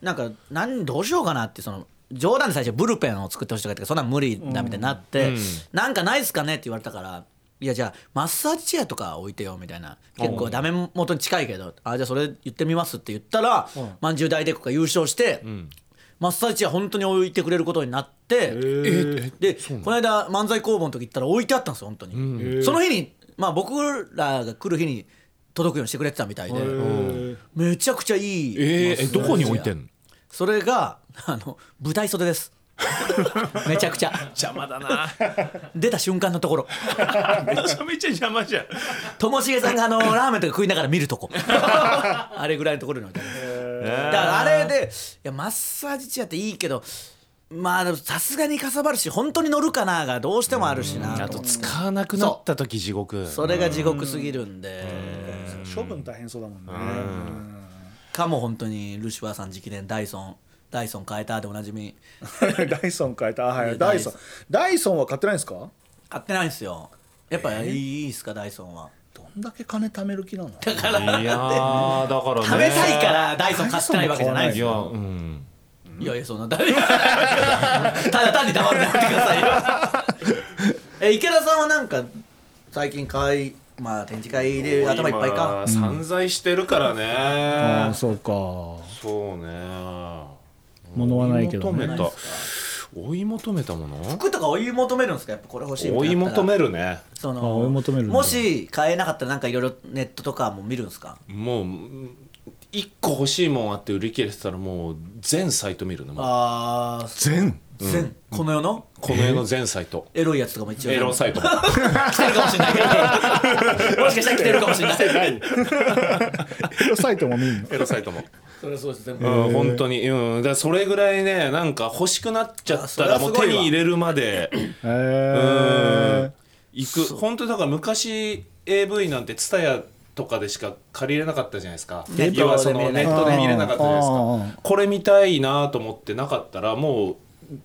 なんか何どうしようかなってその冗談で最初ブルペンを作ってほしいとか言ってそんなん無理だみたいになって、なんかないっすかねって言われたからいやじゃあマッサージチェアとか置いてよみたいな。結構ダメ元に近いけど。あじゃあそれ言ってみますって言ったらまんじゅう大帝国が優勝して、マッサージチェア本当に置いてくれることになってえでこの間漫才工房の時行ったら置いてあったんですよ本当に、その日にまあ僕らが来る日に届くようにしてくれてたみたいで、ー。めちゃくちゃいいえーえどこに置いてんの？それがあの舞台袖です めちゃくちゃ。邪魔だな。出た瞬間のところ。めちゃめちゃ邪魔じゃん。ともしげさんがあのラーメンとか食いながら見るとこ。あれぐらいのところに置いてあるんですだからあれでいやマッサージチェアっていいけどまあでもさすがにかさばるし本当に乗るかながどうしてもあるしなあと使わなくなった時地獄。それが地獄すぎるんで。処分大変そうだもんね。かも本当にルシファーさん直伝ダイソンダイソン変えたでおなじみ。ダイソン変えた？あはい。ダイソン。ダイソン。は買ってないんですか？買ってないんですよ。やっぱいいっすかダイソンは。どんだけ金貯める気なの？だからいやーだからね。食べたいからダイソン買ってないわけじゃないですいやよ。うんいやいやそんな ただ単に黙るのやめてくださいよえ池田さんはなんか最近会まあ展示会で頭いっぱいか今散財してるからねああそうかそうね物はないけどね。追い求めた。追い求めたもの？服とか追い求めるんですか？やっぱこれ欲しいみた追いいな求めるね。そあ追い求めるんだ。もし買えなかったらなんかいろいろネットとかも見るんですか？もう一個欲しいもんあって売り切れてたらもう全サイト見るねもうああ全？全？この世の？この世の全サイト。エロいやつとかも一応。エロサイトも。来てるかもしれない。け どもしかしたら来てるかもしれない。エロサイトも見んの？エロサイトもそれはそうです全部。うん本当に。うん。だそれぐらいねなんか欲しくなっちゃったらもう手に入れるまで。へえ行く。本当にだから昔 AV なんて TSUTAYA とかでしか借りれなかったじゃないですか。ネッその見れないネットで見れなかったじゃないですか。これ見たいなと思ってなかったらも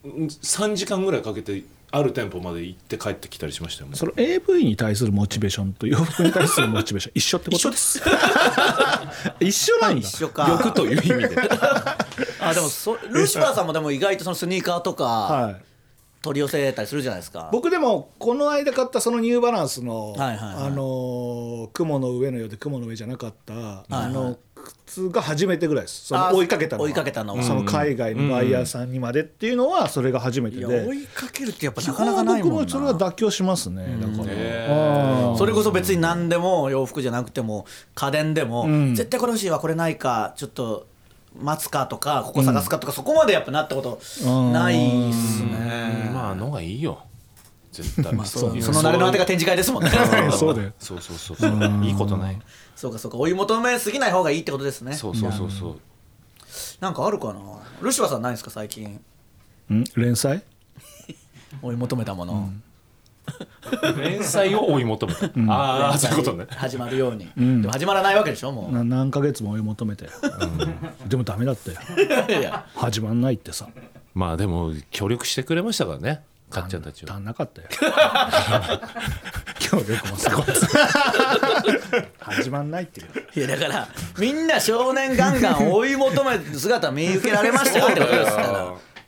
う3時間ぐらいかけてある店舗まで行って帰ってきたりしましたよもう。その AV に対するモチベーションと洋服に対するモチベーション 一緒ってこと？一緒です。一緒なんだ。一緒か。欲という意味で。あでもそルシファーさんもでも意外とそのスニーカーとかはい。取り寄せたりするじゃないですか。僕でもこの間買ったそのニューバランスの、はいはいはいあのー雲の上のようで雲の上じゃなかった、はいあの靴が初めてぐらいです。そのあ追いかけたのは。追いかけたの。はその海外のバイヤーさんにまでっていうのはそれが初めてで。追いかけるってやっぱ基なかなか本ないもんな。僕もそれは妥協しますね。だから、それこそ別に何でも洋服じゃなくても家電でも、ん。絶対これ欲しいわこれないかちょっと待つかとかここ探すかとか、そこまでやっぱなったことないっすね、まあのがいいよ。絶対。そうその。慣れの果てが展示会ですもんね。そう。だよそうそうそうそう。いいことないそうかそうか追い求めすぎない方がいいってことですね。そうそうそうそう。なんかあるかな？ルシファーさんないですか最近？ん？連載？追い求めたもの、連載を追い求めた。ああそういうことね。始まるように、でも始まらないわけでしょもな何ヶ月も追い求めて、でもダメだったよういや。始まんないってさ。まあでも協力してくれましたからねかっちゃんたちは。足んなかったよ。協力もすごい。始まんないっていう。いやだからみんな少年ガンガン追い求める姿見受けられましたよってことです。か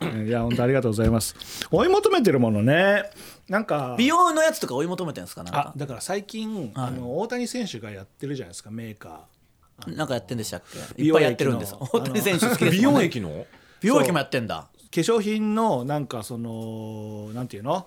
らいや本当ありがとうございます。追い求めてるものね。なんか美容のやつとか追い求めてるんですか？なんか。あだから最近、あの大谷選手がやってるじゃないですかメーカなんかやってんでしたっけ？いっぱいやってるんです。大谷選手好きです美もんね。容液の？美容液もやってんだ粧品のなんかそのなんていうの？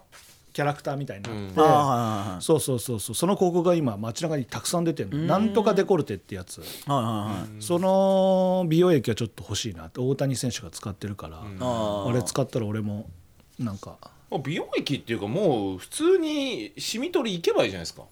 キャラクターみたいになって、ああはいはいはいそうそうそうそう。その広告が今街中にたくさん出てるの。なんとかデコルテってやつ。はいはいはい。その美容液はちょっと欲しいなって大谷選手が使ってるから、ああれ使ったら俺もなんか。美容液っていうかもう普通にシミ取り行けばいいじゃないですか。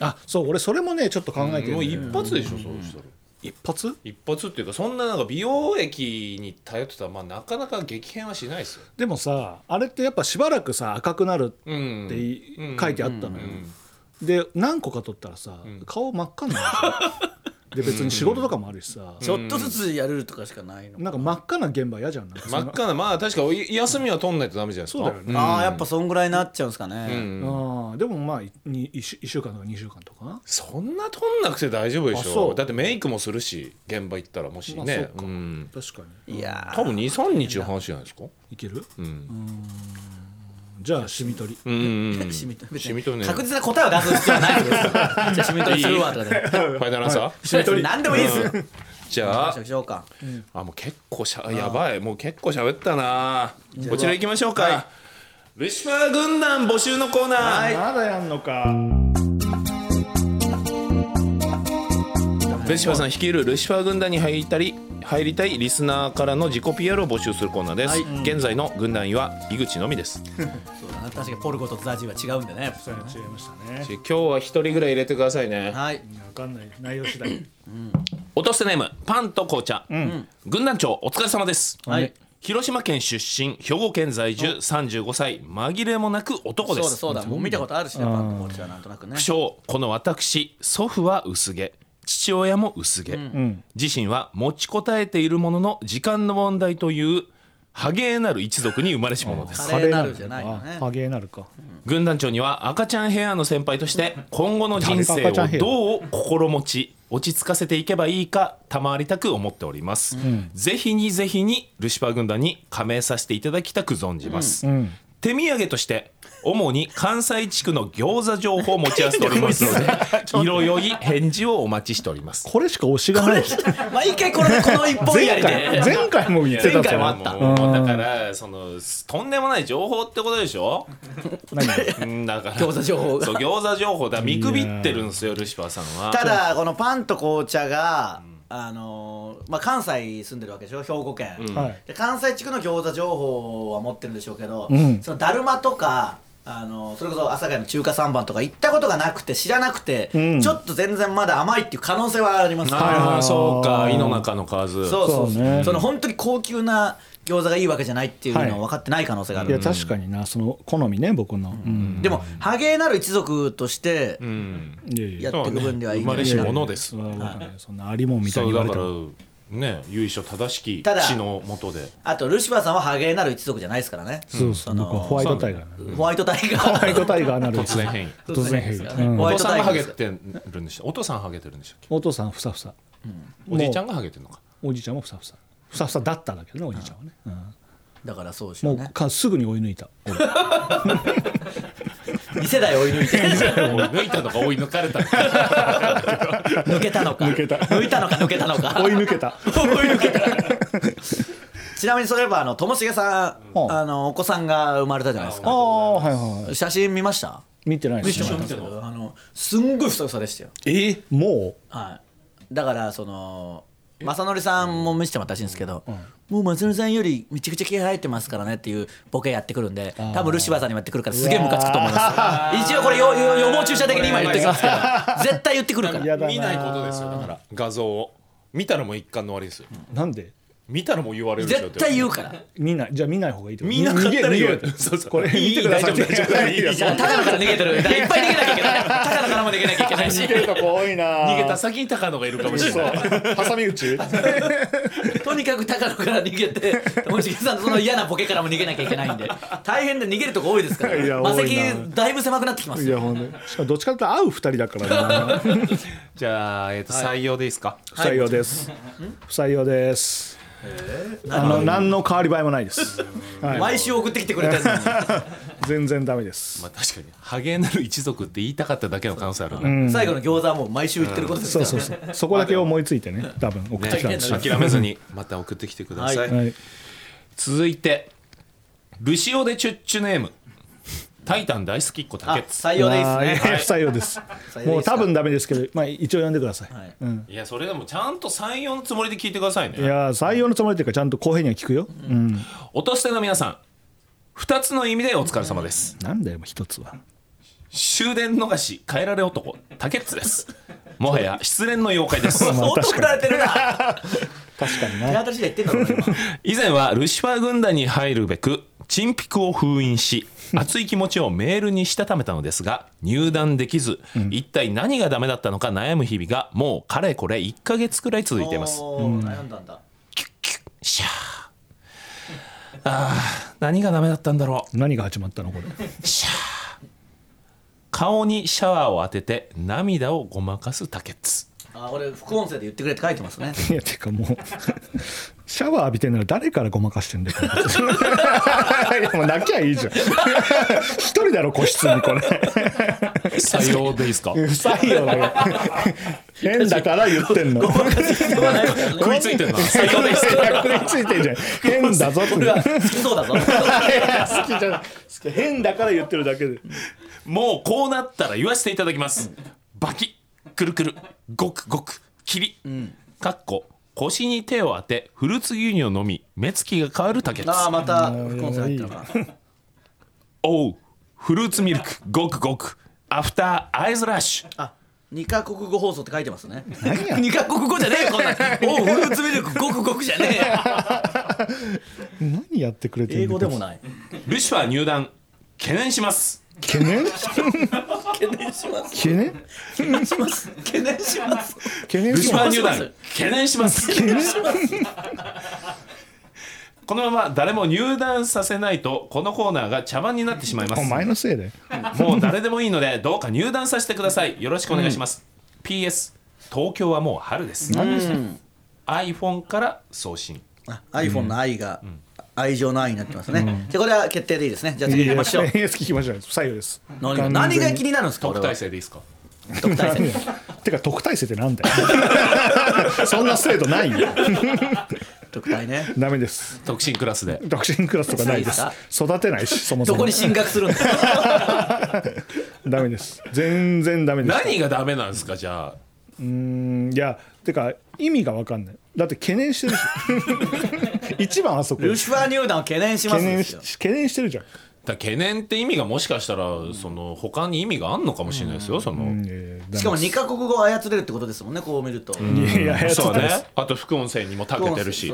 あそう俺それもねちょっと考えてるもうん。だよ一発でしょそうしたら一発？一発っていうかそんななんか美容液に頼ってたらまあなかなか激変はしないですよ。でもさあれってやっぱしばらくさ赤くなるうんっていうん。書いてあったのよ、うん。で何個か取ったらさ、顔真っ赤になるでで別に仕事とかもあるしさ、ちょっとずつやるとかしかないのなんか真っ赤な現場嫌じゃんなん真っ赤なまあ確かい休みは取んないとダメじゃないですかそうだよね。ああやっぱそんぐらいになっちゃうんですかね、うん。あーでもまあ 1, 週週間とか2週間とか？そんな取んなくて大丈夫でしあそう。ょだってメイクもするし現場行ったらもしまあね、そうか。ん、確かに。いやー。多分23日の話じゃないですか？いける？うんじゃあシミ取り。うんうんうん。シミ取りシミ取りね。確実な答えを出す必要はないです。じゃあシミ取りするわとかで。ファイナルアンサー？シミ取り。何でもいいです。よじゃあ。しょうか。あもう結構しゃやばい。もう結構喋ったな。こちら行きましょうか、ルシファー軍団募集のコーナー、まだやんのか。ルシファーさん率いるルシファー軍団に入りたり入りたいリスナーからの自己 PR を募集するコーナーです、現在の軍団員は井口のみです。そうだな確かにポルコとザジは違うんでね。そう違いましたね。今日は一人ぐらい入れてくださいね。はい。分かんない。内容次第。落とせネームパンと紅茶、軍団長お疲れ様です、はい。広島県出身兵庫県在住35歳。紛れもなく男そうだですそうだ。もう見たことあるしねパンとこっちはなんとなくね。不詳この私祖父は薄毛父親も薄毛、自身は持ちこたえているものの時間の問題というハゲなる一族に生まれし者です。カレーなるじゃないよね。あハゲなるか。軍団長には赤ちゃんヘアの先輩として今後の人生をどう心持ち落ち着かせていけばいいか賜りたく思っております、ぜひにぜひにルシファー軍団に加盟させていただきたく存じます、手土産として主に関西地区の餃子情報を持ち合わせておりますので 色良い返事をお待ちしております。これしか推しがない。毎回これでこの一本やり前回で前回も言ってた前回もあった。だからそのとんでもない情報ってことでしょ？何うんだから餃子情報が。そう餃子情報だ。見くびってるんですよルシファーさんは。ただこのパンと紅茶が、あのーまあ、関西住んでるわけでしょ？兵庫県、はい。で関西地区の餃子情報は持ってるんでしょうけど、ん。そのだるまとかあのそれこそ朝霞の中華三番とか行ったことがなくて知らなくて、ん。ちょっと全然まだ甘いっていう可能性はあります。ねああそうか。胃の中の数。そうそうそう。ね。その本当に高級な餃子がいいわけじゃないっていうのは分かってない可能性がある、いや確かにな。その好みね僕の。うん。でもハゲなる一族としてうん。いやっていく分ではいいんじゃ生まれし者です。はい。そんなありもんみたいそうだからに言われてもね由緒正しきただ血のもとで。あとルシファーさんはハゲなる一族じゃないですからね。そうそう僕はホワイトタイガーなるホワイトタイガホワイートタイガーなる。突然変異。突然変異。ホワイお父さんがトタイガーですハゲてるんでした。お父さんハゲてるんでしたっけ？お父さんふさふさ。おじいちゃんがハゲてるのか。おじいちゃんもふさふさ。ふさふさだったんだけどねおじいちゃんはね。うん。だからそうでしょもううねかすぐに追い抜いた。俺2世代追い抜いて。抜いたのか追い抜かれたのか 抜けたのか。抜けた。抜いたのか抜けたのか。追い抜けた。追い抜けた。ちなみにそういえばあのともしげさんうん。あのお子さんが生まれたじゃないですか。ああはいはい写真見ました？見てないです。ねあのすんごいふさふさでしたよ。えもはい、だからその正則さんも見せてもらったらしいんですけど、もう正則さんよりめちゃくちゃ気合入ってますからねっていうボケやってくるんで多分ルシファーさんにもやってくるからすげえムカつくと思います一応これ予防注射的に今言ってきますけど絶対言ってくるから。見ないことですよだから。画像を。見たらもう一貫の終わりですよ。なんで？見たらもう言われるでしょ絶対言うから。見ない。じゃあ見ない方がいいってこと？見なかったら逃げ言う逃げ。そうそう。これ見てくださいいい大丈夫。大丈夫。いいいやじゃあ高野から逃げてる。だからいっぱい逃げなきゃいけない高野からも逃げなきゃいけないし。逃げるとこ多いな。逃げた先に高野がいるかもしれない。挟み撃ちとにかく高野から逃げてともしげさんのその嫌なボケからも逃げなきゃいけないんで。大変で逃げるとこ多いですから。いや魔石だいぶ狭くなってきますよいやほんでしかもどっちかというと会う二人だから。な じゃあ、えー、と採用でいいですか、不採用です。不 採用ですあの何の変わり映えもないです。は い毎週送ってきてくれてるのに。全然ダメです。まあ、確かに。ハゲなる一族って言いたかっただけの可能性あるね,、最後の餃子はもう毎週言ってることですからね。そうそうそう。そこだけ思いついてね。多分送ってきたんですよ、諦めずにまた送ってきてください、はい。はい、続いてルシオでチュッチュネームタイタン大好きっ子あ竹内採用でいいですねいや不採用です。もう多分ダメですけどまあ一応読んでください、はい。うん。いやそれでもちゃんと採用のつもりで聞いてくださいね。いや採用のつもりっていうかちゃんと公平には聞くよ、うん。落としての皆さん2つの意味でお疲れ様です。なんだよ一つは。終電逃し変えられ男竹内です。もはや失恋の妖怪です。相当振られてるな。確かに手な当たり次第言ってんだろうな今。以前はルシファー軍団に入るべくチンピクを封印し 熱い気持ちをメールにしたためたのですが入団できず、一体何がダメだったのか悩む日々がもうかれこれ1ヶ月くらい続いています。おー悩んだんだ。キュッキュッシャー。あー何がダメだったんだろ何が始まったのこれ。うシャー。顔にシャワーを当てて涙をごまかす竹内あ俺副音声で言ってくれって書いてますね。いやてかもうシャワー浴びてんなら誰からごまかしてんだよ。いやもう泣きゃいいじゃん。一人だろ個室にこれ。採用でいいですか？不採用だよ変だから言ってんの。食いついてんな採用でいいですか？食いついてんじゃん。変だぞってこれは好きそうだぞ。好きじゃない。変だから言ってるだけで。もうこうなったら言わせていただきます、バキくるくるごくごくキリ、かっこ腰に手を当てフルーツ牛乳を飲み目つきが変わる竹ああまた副音声入ったのかおうフルーツミルクごくごく。アフターアイズラッシュあ二カ国語放送って書いてますね。二カ国語じゃねえよこんな。ん おうフルーツミルクごくごくじゃねえよ。何やってくれてる英語でもない。ルシファー入団懸念します懸念？懸念します。懸念？懸念します。懸念します。懸念します懸念します。懸念します。このまま誰も入団させないとこのコーナーが茶番になってしまいます。お前のせいでもう誰でもいいのでどうか入団させてください。よろしくお願いします、PS 東京はもう春です。何で iPhone から送信。あ iPhone の愛が愛情の愛になってますね。じゃあこれは決定でいいですね。じゃあ次行きましょう。いや聞きましょう。採用です。何が何が気になるんですか？特待生でいいですか？特待生。てか特待生ってなんだよ。そんな制度ないよ。特待ね。ダメです。特進クラスで。独身クラスとかないです。育てないしそもそも。どこに進学するんだ？ダメです。全然ダメです何がダメなんですか？じゃあ。うーん。いやてか意味が分かんない。だって懸念してるし。一番あそこ。ルシファー入団を懸念しま懸念すですよし懸念してるじゃん。だから懸念って意味がもしかしたらその他に意味があんのかもしれないですよその、しかも二カ国語を操れるってことですもんねこう見ると。いやいや操そうね。あと副音声にも長けてるし。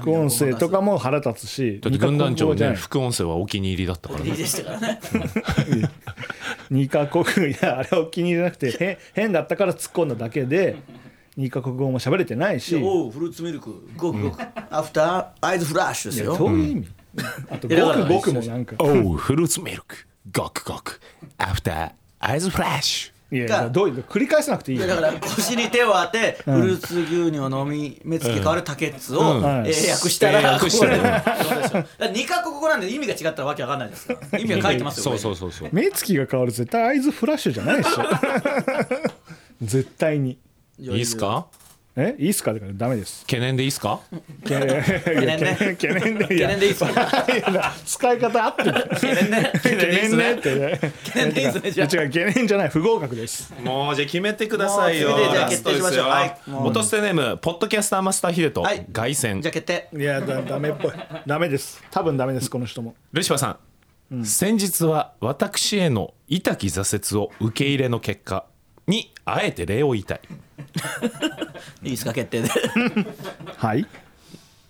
副音声とかも腹立つし。だって軍団長ね副音声はお気に入りだったからね。いいでしたからね。二カ国いやあれはお気に入りじゃなくてへ変だったから突っ込んだだけで二カ国語も喋れてないし。おうフルーツミルク。ごくごく。アフターアイズフラッシュですよどういう意味あとごくごくも。なんか。おうフルーツミルク。ごくごく。アフターアイズフラッシュいやいやどういう繰り返さなくていいだから腰に手を当て、フルーツ牛乳を飲み目つき変わる竹津を、うん。はい英訳したら、したら。これそうでしょだから二カ国語なんで意味が違ったらわけわかんないですから。意味が書いてますよそううそうそうそう。目つきが変わる絶対アイズフラッシュじゃないでしょ。絶対にいいですか？え？いいっすか？だからダメです。懸念でいいですか？懸念ね。懸念で懸念でいいっすか使い方合ってる。懸念ね。懸懸念ねってね。懸念でいいっすねじゃあ違う懸念じゃない不合格です。もうじゃあ決めてくださいよ。じゃあ決定しましょう。はい。落とせネームポッドキャスターマスターヒデとはい。凱旋じゃあ決定いやだダメっぽい。ダメです。多分ダメですこの人も。ルシファーさん、先日は私への痛き挫折を受け入れの結果。にあえて礼を言いたい。いいですか決定で。はい。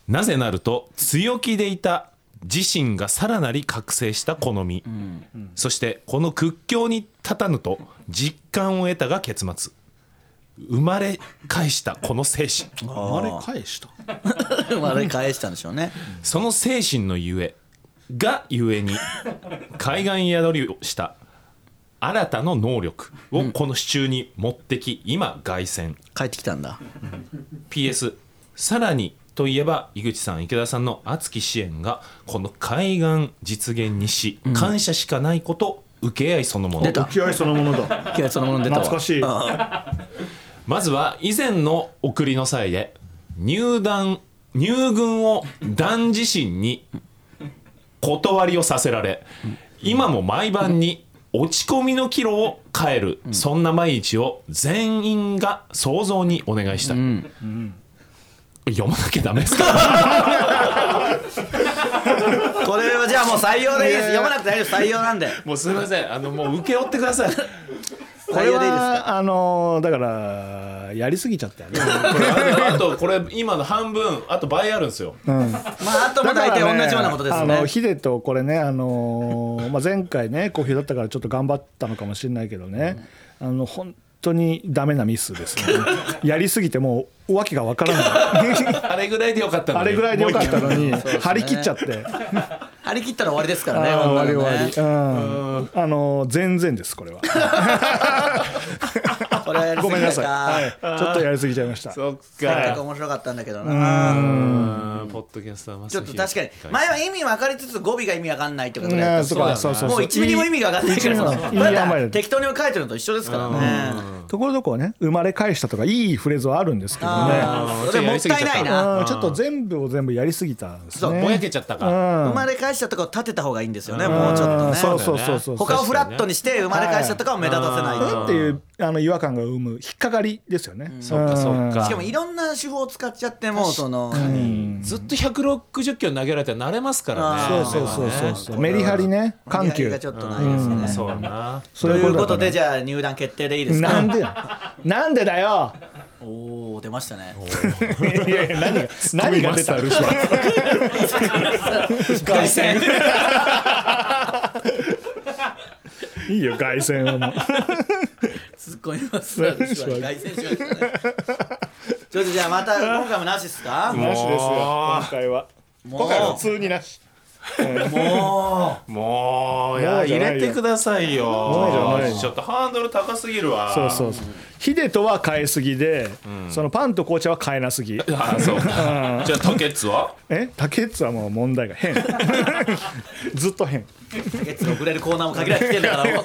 なぜなると強気でいた自身がさらなり覚醒した好み、そしてこの屈強に立たぬと実感を得たが結末。生まれ返したこの精神。あれ返した。生まれ返したんでしょうね。その精神のゆえがゆえに海岸宿りをした新たな能力をこの支柱に持ってき今凱旋。帰ってきたんだ。PS さらにといえば井口さん池田さんの熱き支援がこの海岸実現にし感謝しかないこと受け合いそのもの。出た。気合いそのものだ。気合そのもの出たわ。懐かしい。まずは以前の送りの際で入団入軍を団自身に断りをさせられ今も毎晩に落ち込みのキロを変える、そんな毎日を全員が想像にお願いしたい、読まなきゃダメですか？これはじゃあもう採用でいいです。読まなくて大丈夫。採用なんで。もうすみません。あのもう請け負ってくださいこれ採用でいいですか？はあのーだからやりすぎちゃったよね。これあとこれ今の半分あと倍あるんですよ。まああとも大体同じようなことですあねのヒデとこれね、あのーまあ、前回ね好評だったからちょっと頑張ったのかもしれないけどね、あの本当にダメなミスですね。やりすぎてもうわけがわからない。あれぐらいでよかったのに。あれぐらいでよかったのに張り切っちゃって張り切ったら終わりですからね終わり終わり、あのー全然ですこれは これはやりすごめんなさい、ぎたかはい、ちょっとやりすぎちゃいました。そっせっかかく面白かったんだけどな。うん。ポッドキャスターちょっと確かに前は意味分かりつつ語尾が意味分かんないってことでやったうんそうそうそうもう1ミリも意味が分かんないから適当に書いてるのと一緒ですからね。ところどころね生まれ返したとかいいフレーズはあるんですけどね。それもったいないな。うんちょっと全部を全部やりすぎたんでぼやけちゃったか。生まれ返したとかを立てた方がいいんですよねもうちょっとね。そうそうそうそう他をフラットにして生まれ返したとかを目立たせないと。っていうあの違和感が生む引っかかりですよね、そっかそっかしかもいろんな手法を使っちゃってもそのずっと160キロ投げられたら慣れますからねそうそうそうそうそうメリハリね緩急がちょっとないですねそうなそういうということでじゃあ入団決定でいいですかなんでなんでだよおお出ましたねいやいや何が何が出たルシファー凱旋いいよ凱旋はもうっ込みます。凱旋しましたね。ちょっとじゃあまた今回もなしですか？なしですよ今回は。もう。今回は普通になしも もういやもういよ。入れてくださいよ。ちょっとハードル高すぎるわ。そうそうそう。ヒデとは変えすぎで、そのパンと紅茶は変えなすぎ。あそう。か じゃあタケッツは？え？竹内はもう問題が変。ずっと変。う月遅れるコーナーも限られてきてんだからもう。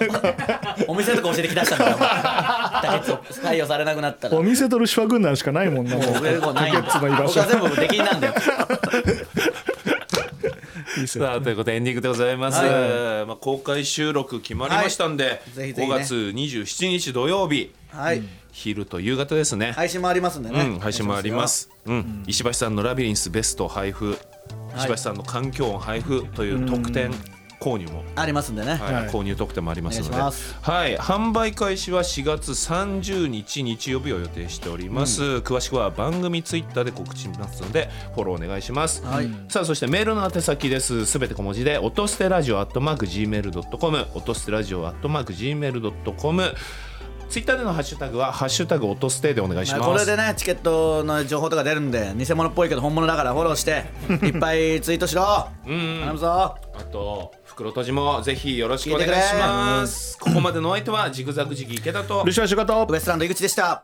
お店とか教えてきだしたんだからもう月採用されなくなったら。お店とルシファー軍団しかないもんなもう。遅れるコーナーないんだ竹内の居場所。僕は全部出禁なんだよさあということでエンディングでございます、はまあ、公開収録決まりましたんで、い。ぜね。5月27日土曜日。はい。昼と夕方ですね、配信もありますんでね。うん、配信もあります。うん、石橋さんのラビリンスベスト配布、石橋さんの環境音配布という特典購入も。ありますんでね。はい。はい。購入特典もありますので。はい、販売開始は4月30日日曜日を予定しております、詳しくは番組ツイッターで告知しますのでフォローお願いします、はい。さあそしてメールの宛先です。すべて小文字で音捨てラジオアットマーク Gmail.com 音捨てラジオアットマーク Gmail.com ツイッターでのハッシュタグはハッシュタグ音捨てでお願いします、これでねチケットの情報とか出るんで偽物っぽいけど本物だからフォローしていっぱいツイートしろ。うん。頼むぞ。あと袋閉じもぜひよろしくお願いします。ここまでのお相手はジグザグジギ池田とルシファー仕事ウエストランド井口でした